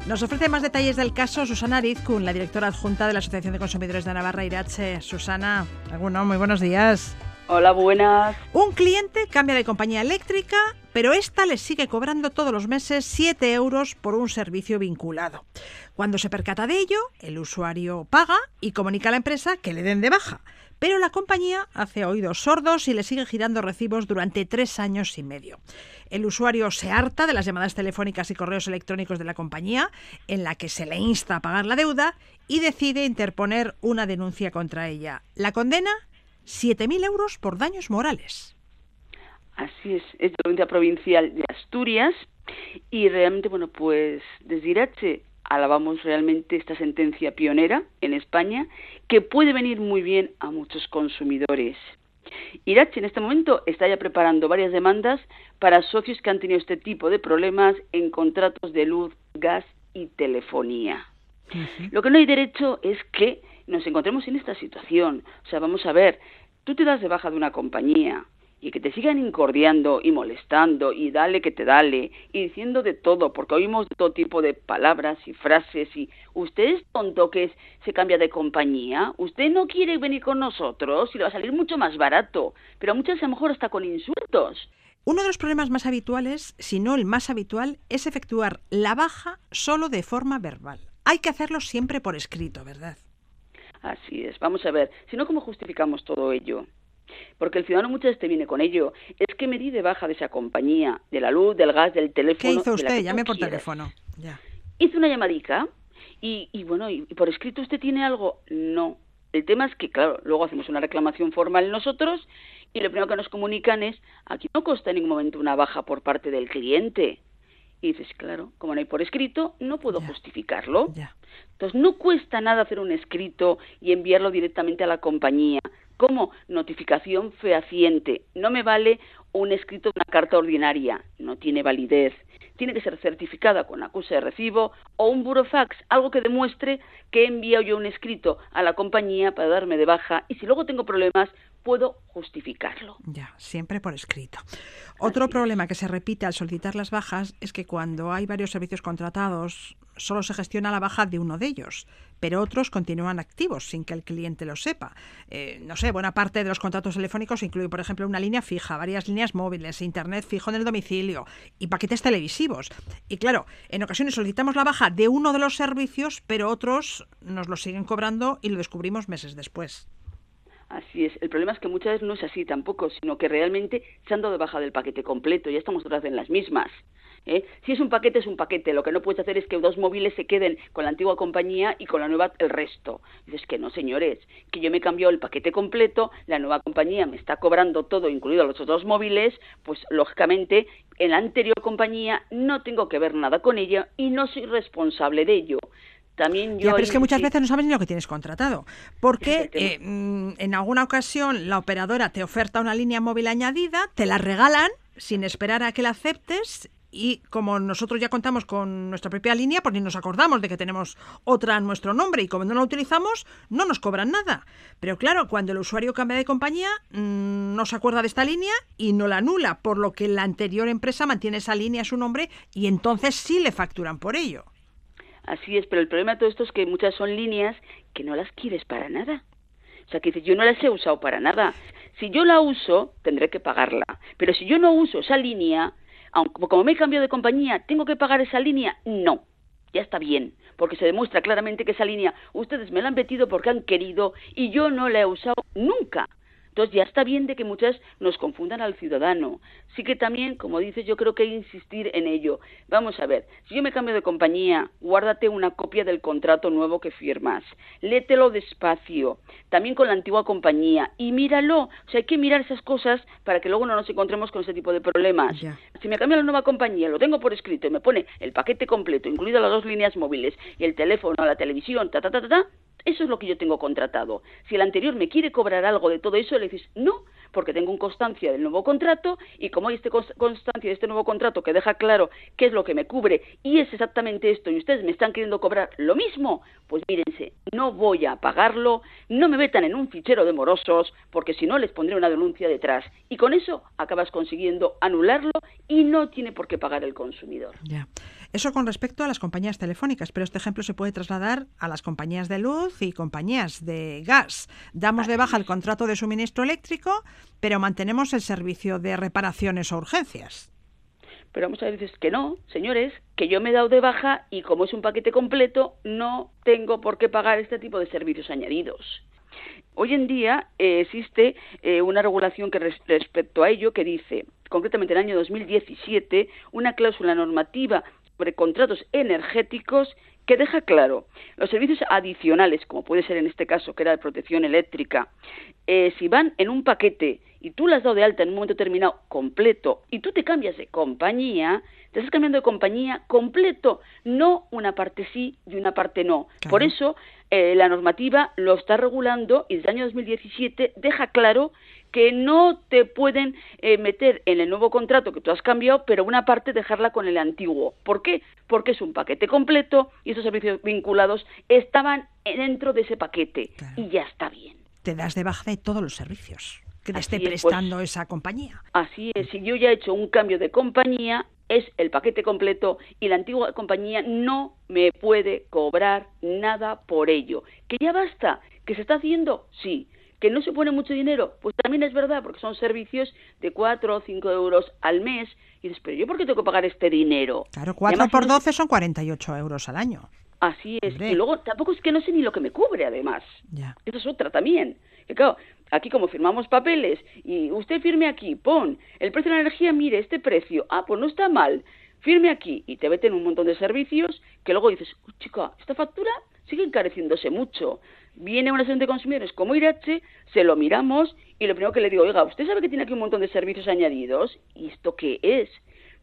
Nos ofrece más detalles del caso Susana Arizcun, la directora adjunta de la Asociación de Consumidores de Navarra, Irache. Susana, muy buenos días. Hola, buenas. Un cliente cambia de compañía eléctrica, pero esta le sigue cobrando todos los meses 7 euros por un servicio vinculado. Cuando se percata de ello, el usuario paga y comunica a la empresa que le den de baja. Pero la compañía hace oídos sordos y le sigue girando recibos durante tres años y medio. El usuario se harta de las llamadas telefónicas y correos electrónicos de la compañía, en la que se le insta a pagar la deuda, y decide interponer una denuncia contra ella. La condena 7.000 euros por daños morales. Así es, es de la Audiencia Provincial de Asturias y realmente, bueno, pues desde Irache alabamos realmente esta sentencia pionera en España que puede venir muy bien a muchos consumidores. Irache en este momento está ya preparando varias demandas para socios que han tenido este tipo de problemas en contratos de luz, gas y telefonía. Lo que no hay derecho es que nos encontremos en esta situación. O sea, vamos a ver, tú te das de baja de una compañía y que te sigan incordiando y molestando y dale que te dale y diciendo de todo, porque oímos todo tipo de palabras y frases y usted es tonto que se cambia de compañía, usted no quiere venir con nosotros y le va a salir mucho más barato, pero muchas a lo mejor hasta con insultos. Uno de los problemas más habituales, si no el más habitual, es efectuar la baja solo de forma verbal. Hay que hacerlo siempre por escrito, ¿verdad? Así es. Vamos a ver, si no, ¿cómo justificamos todo ello? Porque el ciudadano muchas veces te viene con ello. Es que me di de baja de esa compañía, de la luz, del gas, del teléfono. ¿Qué hizo usted? Llame por teléfono. Ya. Hice una llamadica y, y bueno, y, por escrito usted tiene algo? No. El tema es que, claro, luego hacemos una reclamación formal nosotros y lo primero que nos comunican es, aquí no consta en ningún momento una baja por parte del cliente. Y dices, claro, como no hay por escrito, no puedo justificarlo. Entonces, no cuesta nada hacer un escrito y enviarlo directamente a la compañía como notificación fehaciente. No me vale un escrito de una carta ordinaria, no tiene validez. Tiene que ser certificada con acuse de recibo o un burofax, algo que demuestre que he enviado yo un escrito a la compañía para darme de baja y si luego tengo problemas, puedo justificarlo. Ya, siempre por escrito. Otro problema que se repite al solicitar las bajas es que cuando hay varios servicios contratados, solo se gestiona la baja de uno de ellos, pero otros continúan activos sin que el cliente lo sepa. Eh, no sé, buena parte de los contratos telefónicos incluye, por ejemplo, una línea fija, varias líneas móviles, internet fijo en el domicilio y paquetes televisivos. Y claro, en ocasiones solicitamos la baja de uno de los servicios, pero otros nos lo siguen cobrando y lo descubrimos meses después. Así es. El problema es que muchas veces no es así tampoco, sino que realmente se han dado de baja del paquete completo. Ya estamos otra en las mismas. ¿eh? Si es un paquete, es un paquete. Lo que no puedes hacer es que dos móviles se queden con la antigua compañía y con la nueva el resto. Dices que no, señores, que yo me he el paquete completo, la nueva compañía me está cobrando todo, incluido los otros móviles, pues lógicamente en la anterior compañía no tengo que ver nada con ella y no soy responsable de ello. También yo ya, pero es que muchas veces no sabes ni lo que tienes contratado, porque eh, mm, en alguna ocasión la operadora te oferta una línea móvil añadida, te la regalan sin esperar a que la aceptes y como nosotros ya contamos con nuestra propia línea, pues ni nos acordamos de que tenemos otra en nuestro nombre y como no la utilizamos, no nos cobran nada. Pero claro, cuando el usuario cambia de compañía, mm, no se acuerda de esta línea y no la anula, por lo que la anterior empresa mantiene esa línea a su nombre y entonces sí le facturan por ello. Así es, pero el problema de todo esto es que muchas son líneas que no las quieres para nada. O sea, que dices, yo no las he usado para nada. Si yo la uso, tendré que pagarla. Pero si yo no uso esa línea, aunque como me he cambiado de compañía, ¿tengo que pagar esa línea? No. Ya está bien, porque se demuestra claramente que esa línea ustedes me la han metido porque han querido y yo no la he usado nunca. Entonces ya está bien de que muchas nos confundan al ciudadano. Sí que también, como dices, yo creo que hay que insistir en ello. Vamos a ver, si yo me cambio de compañía, guárdate una copia del contrato nuevo que firmas. Lételo despacio, también con la antigua compañía, y míralo. O sea, hay que mirar esas cosas para que luego no nos encontremos con ese tipo de problemas. Si me cambio a la nueva compañía, lo tengo por escrito y me pone el paquete completo, incluido las dos líneas móviles y el teléfono, la televisión, ta, ta, ta, ta, ta eso es lo que yo tengo contratado. Si el anterior me quiere cobrar algo de todo eso, le dices, no, porque tengo un constancia del nuevo contrato y como hay este cons- constancia de este nuevo contrato que deja claro qué es lo que me cubre y es exactamente esto y ustedes me están queriendo cobrar lo mismo, pues mírense, no voy a pagarlo, no me metan en un fichero de morosos porque si no les pondré una denuncia detrás y con eso acabas consiguiendo anularlo y no tiene por qué pagar el consumidor. Eso con respecto a las compañías telefónicas, pero este ejemplo se puede trasladar a las compañías de luz y compañías de gas. Damos de baja el contrato de suministro eléctrico, pero mantenemos el servicio de reparaciones o urgencias. Pero muchas veces que no, señores, que yo me he dado de baja y como es un paquete completo, no tengo por qué pagar este tipo de servicios añadidos. Hoy en día eh, existe eh, una regulación que res- respecto a ello que dice, concretamente en el año 2017, una cláusula normativa sobre contratos energéticos que deja claro los servicios adicionales, como puede ser en este caso, que era de protección eléctrica, eh, si van en un paquete y tú las has dado de alta en un momento determinado completo y tú te cambias de compañía, te estás cambiando de compañía completo, no una parte sí y una parte no. Claro. Por eso eh, la normativa lo está regulando y desde el año 2017 deja claro que no te pueden eh, meter en el nuevo contrato que tú has cambiado, pero una parte dejarla con el antiguo. ¿Por qué? Porque es un paquete completo y esos servicios vinculados estaban dentro de ese paquete Claro. y ya está bien. Te das de baja de todos los servicios que te Así esté es, pues. prestando esa compañía. Así es, si yo ya he hecho un cambio de compañía, es el paquete completo y la antigua compañía no me puede cobrar nada por ello. ¿Que ya basta? ¿Que se está haciendo? Sí. ¿Que no se pone mucho dinero? Pues también es verdad, porque son servicios de 4 o 5 euros al mes. Y dices, pero ¿yo por qué tengo que pagar este dinero? Claro, Y 4 además, por si no- 12 son 48 euros al año. Así es. Hombre. Y luego tampoco es que no sé ni lo que me cubre, además. Ya. Esa es otra también. Que claro, aquí como firmamos papeles y usted firme aquí, pon el precio de la energía, mire este precio, ah, pues no está mal, firme aquí y te meten un montón de servicios que luego dices, "Uy, chica, esta factura sigue encareciéndose mucho. Viene una asociación de consumidores como Irache, se lo miramos y lo primero que le digo, oiga, ¿usted sabe que tiene aquí un montón de servicios añadidos? ¿Y esto qué es?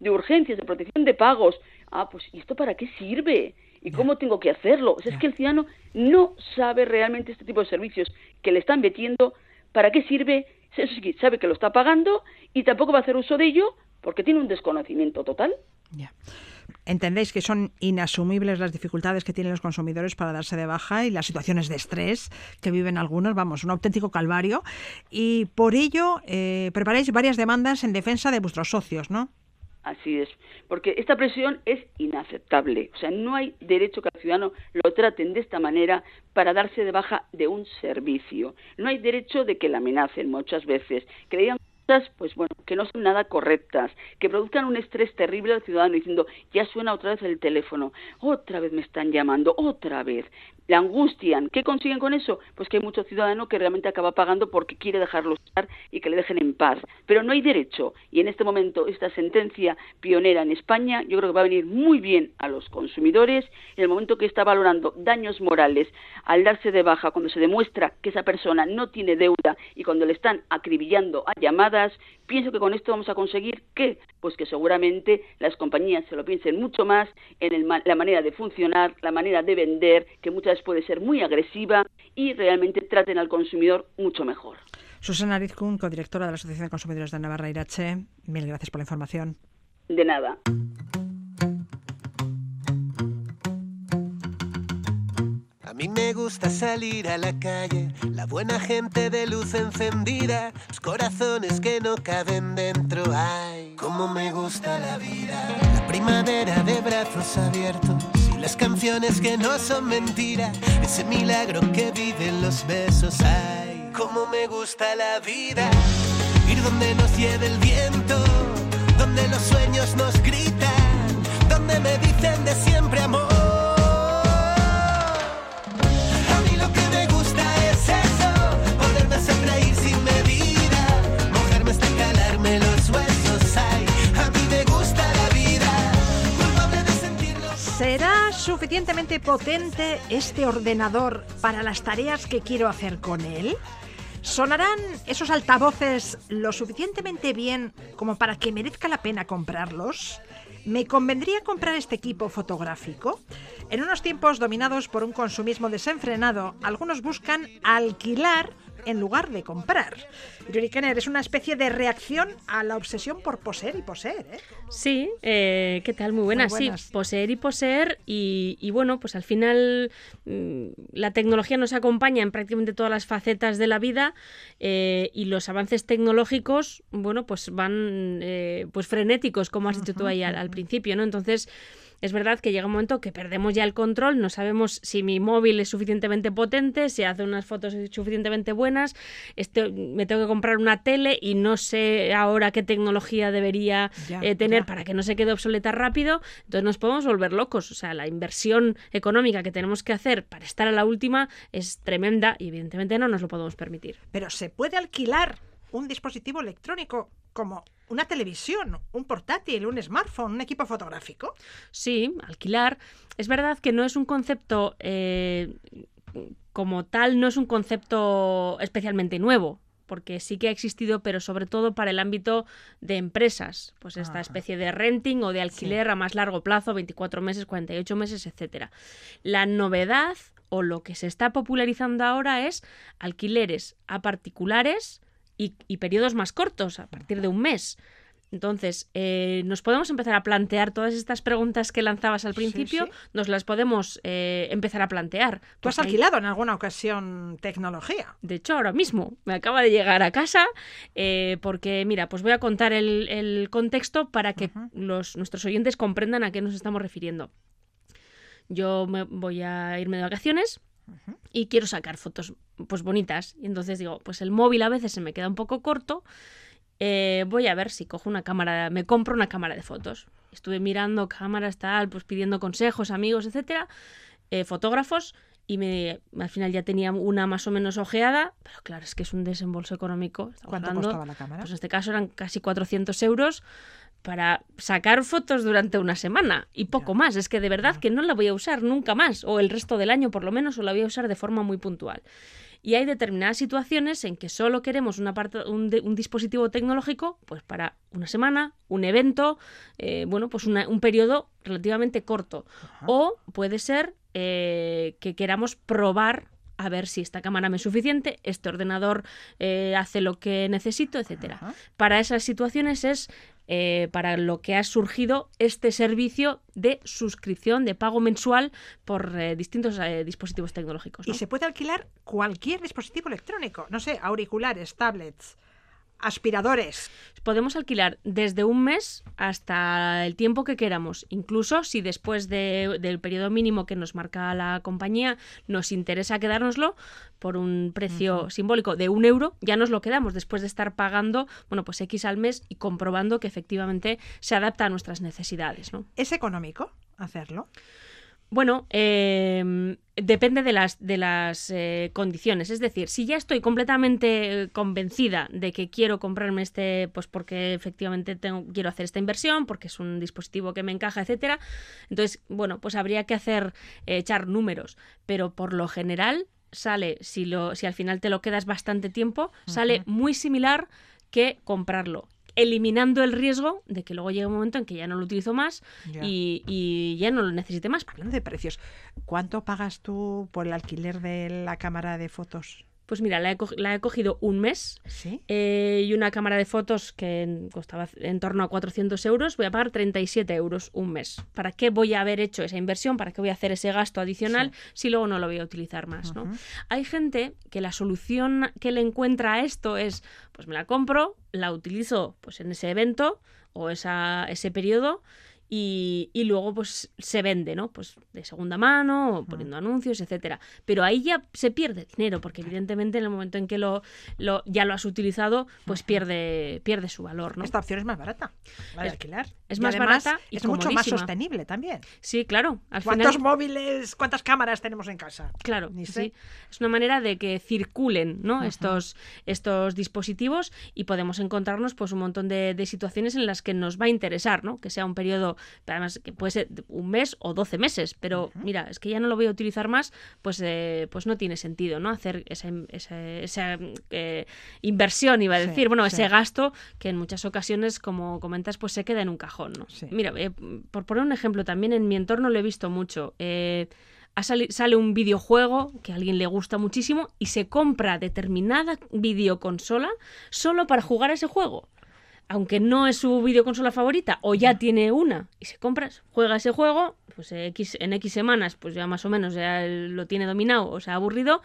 De urgencias, de protección de pagos. Ah, pues ¿y esto para qué sirve? ¿Y cómo tengo que hacerlo? O sea, es que el ciudadano no sabe realmente este tipo de servicios que le están metiendo, para qué sirve, sabe que lo está pagando y tampoco va a hacer uso de ello porque tiene un desconocimiento total. Entendéis que son inasumibles las dificultades que tienen los consumidores para darse de baja y las situaciones de estrés que viven algunos, vamos, un auténtico calvario. Y por ello eh, preparáis varias demandas en defensa de vuestros socios, ¿no? Así es, porque esta presión es inaceptable. O sea, no hay derecho que al ciudadano lo traten de esta manera para darse de baja de un servicio. No hay derecho de que la amenacen muchas veces, digan cosas, pues bueno, que no son nada correctas, que produzcan un estrés terrible al ciudadano diciendo, ya suena otra vez el teléfono, otra vez me están llamando, otra vez. La angustian. ¿Qué consiguen con eso? Pues que hay mucho ciudadano que realmente acaba pagando porque quiere dejarlo estar y que le dejen en paz. Pero no hay derecho. Y en este momento, esta sentencia pionera en España, yo creo que va a venir muy bien a los consumidores. En el momento que está valorando daños morales al darse de baja, cuando se demuestra que esa persona no tiene deuda y cuando le están acribillando a llamadas, pienso que con esto vamos a conseguir que, pues que seguramente las compañías se lo piensen mucho más en el la manera de funcionar, la manera de vender, que muchas puede ser muy agresiva y realmente traten al consumidor mucho mejor. Susana Rizkun, codirectora de la Asociación de Consumidores de Navarra Irache, mil gracias por la información. De nada. A mí me gusta salir a la calle, la buena gente de luz encendida, los corazones que no caben dentro. Ay, cómo me gusta la vida, la primavera de brazos abiertos las canciones que no son mentira, ese milagro que viven los besos. Ay, cómo me gusta la vida, ir donde nos lleve el viento, donde los sueños nos gritan, donde me dicen de siempre amor. A mí lo que me gusta es eso, poderme hacer reír sin medida, mojarme hasta calarme los huesos. Ay, a mí me gusta la vida, culpable de sentirlo. ¿Será suficientemente potente este ordenador para las tareas que quiero hacer con él? ¿Sonarán esos altavoces lo suficientemente bien como para que merezca la pena comprarlos? ¿Me convendría comprar este equipo fotográfico? En unos tiempos dominados por un consumismo desenfrenado, algunos buscan alquilar en lugar de comprar. Yuri Kenner es una especie de reacción a la obsesión por poseer y poseer. ¿eh? Sí, eh, ¿qué tal? Muy buenas. Sí, poseer y poseer. Y, bueno, pues al final mm, la tecnología nos acompaña en prácticamente todas las facetas de la vida eh, y los avances tecnológicos, bueno, pues van eh, pues frenéticos, como has dicho tú ahí al, al principio, ¿no? Entonces, es verdad que llega un momento que perdemos ya el control, no sabemos si mi móvil es suficientemente potente, si hace unas fotos suficientemente buenas, este, me tengo que comprar una tele y no sé ahora qué tecnología debería eh, tener para que no se quede obsoleta rápido, entonces nos podemos volver locos. O sea, la inversión económica que tenemos que hacer para estar a la última es tremenda y evidentemente no nos lo podemos permitir. Pero se puede alquilar un dispositivo electrónico como una televisión, un portátil, un smartphone, un equipo fotográfico. Sí, alquilar. Es verdad que no es un concepto eh, como tal, no es un concepto especialmente nuevo porque sí que ha existido, pero sobre todo para el ámbito de empresas, pues esta especie de renting o de alquiler a más largo plazo, 24 meses, 48 meses, etcétera. La novedad o lo que se está popularizando ahora es alquileres a particulares y, periodos más cortos, a partir de un mes. Entonces, eh, nos podemos empezar a plantear todas estas preguntas que lanzabas al principio, nos las podemos eh, empezar a plantear. ¿Tú has alquilado en alguna ocasión tecnología? De hecho, ahora mismo me acaba de llegar a casa eh, porque, mira, pues voy a contar el, contexto para que los, nuestros oyentes comprendan a qué nos estamos refiriendo. Yo me voy a irme de vacaciones y quiero sacar fotos pues bonitas. Y entonces digo, pues el móvil a veces se me queda un poco corto. Eh, voy a ver si cojo una cámara, me compro una cámara de fotos. Estuve mirando cámaras, tal, pues pidiendo consejos, amigos, etcétera, eh, fotógrafos, y me, al final ya tenía una más o menos ojeada, pero claro, es que es un desembolso económico. ¿Cuánto costaba la cámara? Pues en este caso eran casi 400 euros para sacar fotos durante una semana y poco más. Es que de verdad que no la voy a usar nunca más, o el resto del año por lo menos, o la voy a usar de forma muy puntual. Y hay determinadas situaciones en que solo queremos una parte, un, dispositivo tecnológico pues para una semana, un evento, eh, bueno, pues un periodo relativamente corto. O puede ser eh, que queramos probar a ver si esta cámara me es suficiente, este ordenador eh, hace lo que necesito, etcétera. Para esas situaciones es eh, para lo que ha surgido este servicio de suscripción, de pago mensual por eh, distintos eh, dispositivos tecnológicos. Y se puede alquilar cualquier dispositivo electrónico, no sé, auriculares, tablets, aspiradores. Podemos alquilar desde un mes hasta el tiempo que queramos. Incluso si después del periodo mínimo que nos marca la compañía nos interesa quedárnoslo por un precio simbólico de un euro, ya nos lo quedamos después de estar pagando, bueno, pues X al mes y comprobando que efectivamente se adapta a nuestras necesidades. ¿no? ¿Es económico hacerlo? Bueno, em, depende de las, de las eh, condiciones. Es decir, si ya estoy completamente convencida de que quiero comprarme este, pues porque efectivamente tengo, quiero hacer esta inversión, porque es un dispositivo que me encaja, etcétera, entonces, bueno, pues habría que hacer, eh, echar números. Pero por lo general sale, si, lo, si al final te lo quedas bastante tiempo, sale muy similar que comprarlo eliminando el riesgo de que luego llegue un momento en que ya no lo utilizo más Y, ya no lo necesite más. Hablando de precios, ¿cuánto pagas tú por el alquiler de la cámara de fotos? Pues mira, la he, cogido un mes eh, y una cámara de fotos que costaba en torno a 400 euros, voy a pagar 37 euros un mes. ¿Para qué voy a haber hecho esa inversión? ¿Para qué voy a hacer ese gasto adicional si luego no lo voy a utilizar más? ¿no? Hay gente que la solución que le encuentra a esto es, pues me la compro, la utilizo pues en ese evento o esa, ese periodo y, y, luego pues se vende, ¿no? Pues de segunda mano, poniendo anuncios, etcétera. Pero ahí ya se pierde dinero, porque evidentemente en el momento en que lo, lo ya lo has utilizado, pues pierde, pierde su valor, ¿no? Esta opción es más barata, la de alquilar. Es más barata y es mucho más sostenible también. Sí, claro. ¿Cuántos móviles, cuántas cámaras tenemos en casa? Claro, sí. Es una manera de que circulen, ¿no? estos, estos dispositivos y podemos encontrarnos pues un montón de, de situaciones en las que nos va a interesar, ¿no? Que sea un periodo además que puede ser un mes o 12 meses, pero mira, es que ya no lo voy a utilizar más, pues, eh, pues no tiene sentido, ¿no? Hacer esa, esa, eh, inversión, iba a decir, bueno, ese gasto que en muchas ocasiones, como comentas, pues se queda en un cajón, ¿no? Mira, eh, por poner un ejemplo, también en mi entorno lo he visto mucho sali- sale un videojuego que a alguien le gusta muchísimo y se compra determinada videoconsola solo para jugar a ese juego. Aunque no es su videoconsola favorita o ya tiene una y se compra, juega ese juego, pues eh, X, en X semanas pues ya más o menos ya lo tiene dominado o se ha aburrido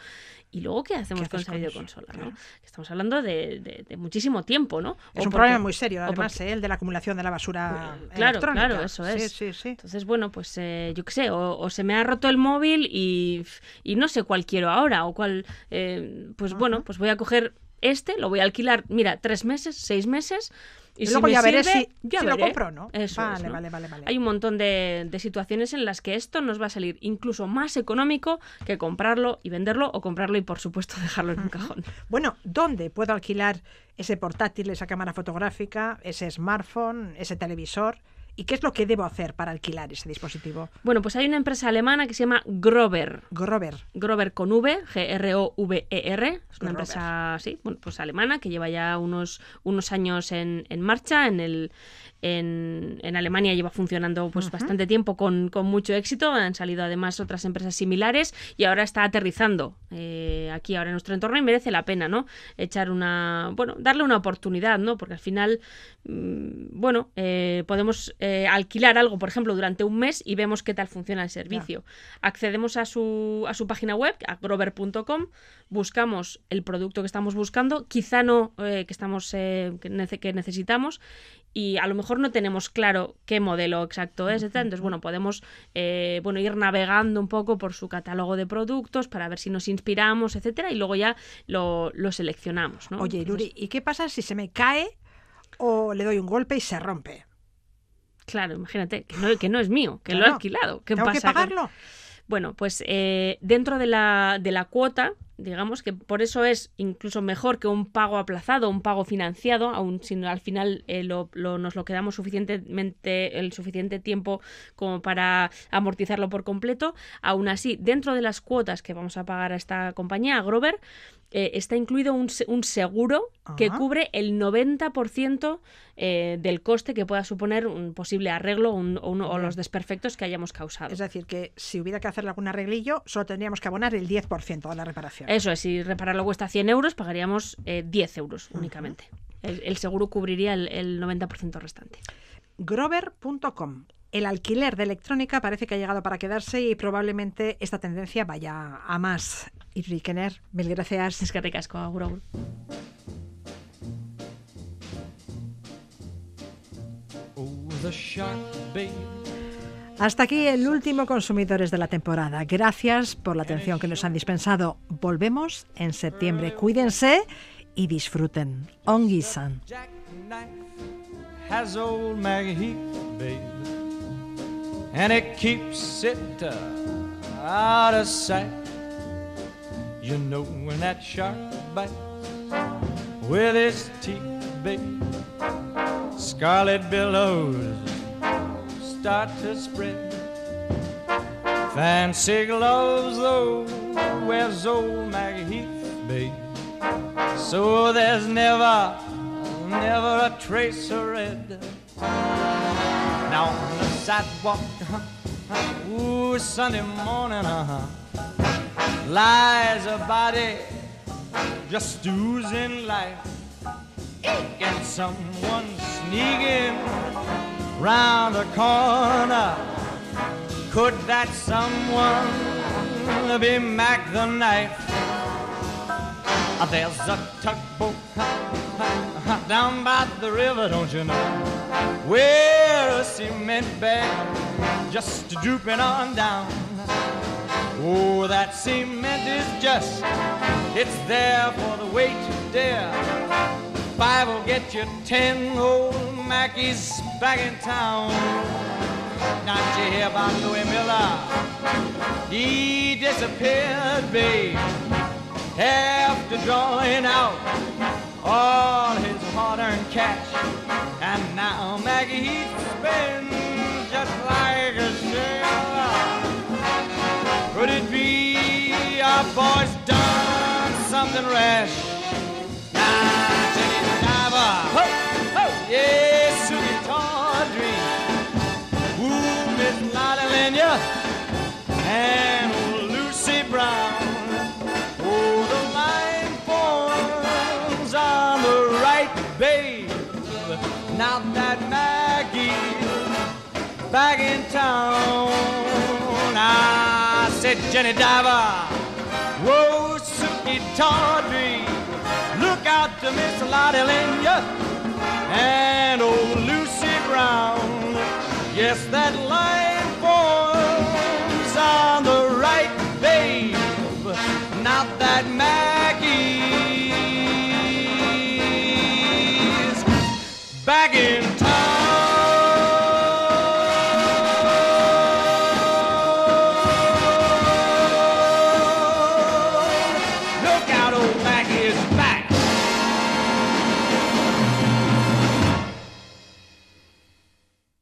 y luego ¿qué hacemos ¿Qué con esa videoconsola? ¿no? Estamos hablando de, de- de muchísimo tiempo, ¿no? Es O un porque- problema muy serio, además, porque- ¿eh? el de la acumulación de la basura Claro, electrónica. claro, eso es. Sí, sí, sí. Entonces, bueno, pues eh, yo qué sé, o, o se me ha roto el móvil y, y no sé cuál quiero ahora, o cuál, eh, pues bueno, pues voy a coger este, lo voy a alquilar, mira, tres meses, seis meses, y, Y si luego me ya veré sirve, si- ya si lo compro o no. Eso es, Vale, ¿no? vale, vale, vale. Hay un montón de, de situaciones en las que esto nos va a salir incluso más económico que comprarlo y venderlo, o comprarlo y, por supuesto, dejarlo en un cajón. Bueno, ¿dónde puedo alquilar ese portátil, esa cámara fotográfica, ese smartphone, ese televisor? ¿Y qué es lo que debo hacer para alquilar ese dispositivo? Bueno, pues hay una empresa alemana que se llama Grover. Grover. Grover con V, G-R-O-V-E-R. E Es una Grover. empresa, sí, bueno, pues alemana que lleva ya unos, unos años en, en marcha. En, el, en, en Alemania lleva funcionando pues bastante tiempo con, con mucho éxito. Han salido además otras empresas similares y ahora está aterrizando eh, aquí ahora en nuestro entorno y merece la pena, ¿no? Echar una, bueno, darle una oportunidad, ¿no? Porque al final, mm, bueno, eh, podemos eh, alquilar algo, por ejemplo, durante un mes y vemos qué tal funciona el servicio. Accedemos a su, a su página web, a grover.com, buscamos el producto que estamos buscando, quizá no eh, que, estamos, eh, que, nece- que necesitamos, y a lo mejor no tenemos claro qué modelo exacto es, etc. Entonces, bueno, podemos eh, bueno, ir navegando un poco por su catálogo de productos para ver si nos inspiramos, etcétera, y luego ya lo, lo seleccionamos. ¿no? Oye, Entonces, Luri, ¿y qué pasa si se me cae o le doy un golpe y se rompe? Claro, imagínate, que no, que no es mío, que lo he alquilado. ¿Qué ¿Tengo que pasa con- pagarlo? Bueno, pues eh, dentro de la, de la cuota, digamos que por eso es incluso mejor que un pago aplazado, un pago financiado, aun si al final eh, lo, lo- nos lo quedamos suficientemente, el suficiente tiempo como para amortizarlo por completo. Aún así, dentro de las cuotas que vamos a pagar a esta compañía, a Grover, eh, está incluido un, un seguro que cubre el 90% eh, del coste que pueda suponer un posible arreglo un- o, los desperfectos que hayamos causado. Es decir, que si hubiera que hacerle algún arreglillo, solo tendríamos que abonar el 10% de la reparación. Eso es, si repararlo cuesta 100 euros, pagaríamos eh, 10 euros únicamente. El, el seguro cubriría el, el 90% restante. Grover.com. El alquiler de electrónica parece que ha llegado para quedarse y probablemente esta tendencia vaya a más. Irri Kenner, mil gracias. Es que ricasco, agur, agur. Oh. Hasta aquí el último Consumidores de la temporada. Gracias por la atención que nos han dispensado. Volvemos en septiembre. Cuídense y disfruten. Ongi-san. has old Maggie Heath, babe, and it keeps it uh, out of sight. You know when that shark bites with his teeth, babe, scarlet billows start to spread. Fancy gloves, though, wears old Maggie Heath, babe. So there's never, never a trace of red. Now on the sidewalk, uh-huh, ooh, Sunday morning, uh-huh, lies a body just oozing life. And someone sneaking round the corner. Could that someone be Mac the knife? Uh, There's a tugboat down by the river, don't you know? Where a cement bag just drooping on down. Oh, that cement is just, it's there for the weight to dare. Five will get you ten old Mackies back in town. Did you hear about Louis Miller? He disappeared, babe after drawing out all his hard-earned cash. And now Maggie spins just like Could it be our boy's done something rash? Nah, Jenny Diver. Ho, ho. Yeah, Suki Tawdry. Ooh, Miss Lottie Lenya. And Lucy Brown. Oh, the line forms on the right, babe. Now that Maggie's back in town. I said, Jenny Diver, whoa, Suki Tawdry, look out to Miss Lottie Lenya and old Lucy Brown. Yes, that line forms on the right, babe. Not that Maggie's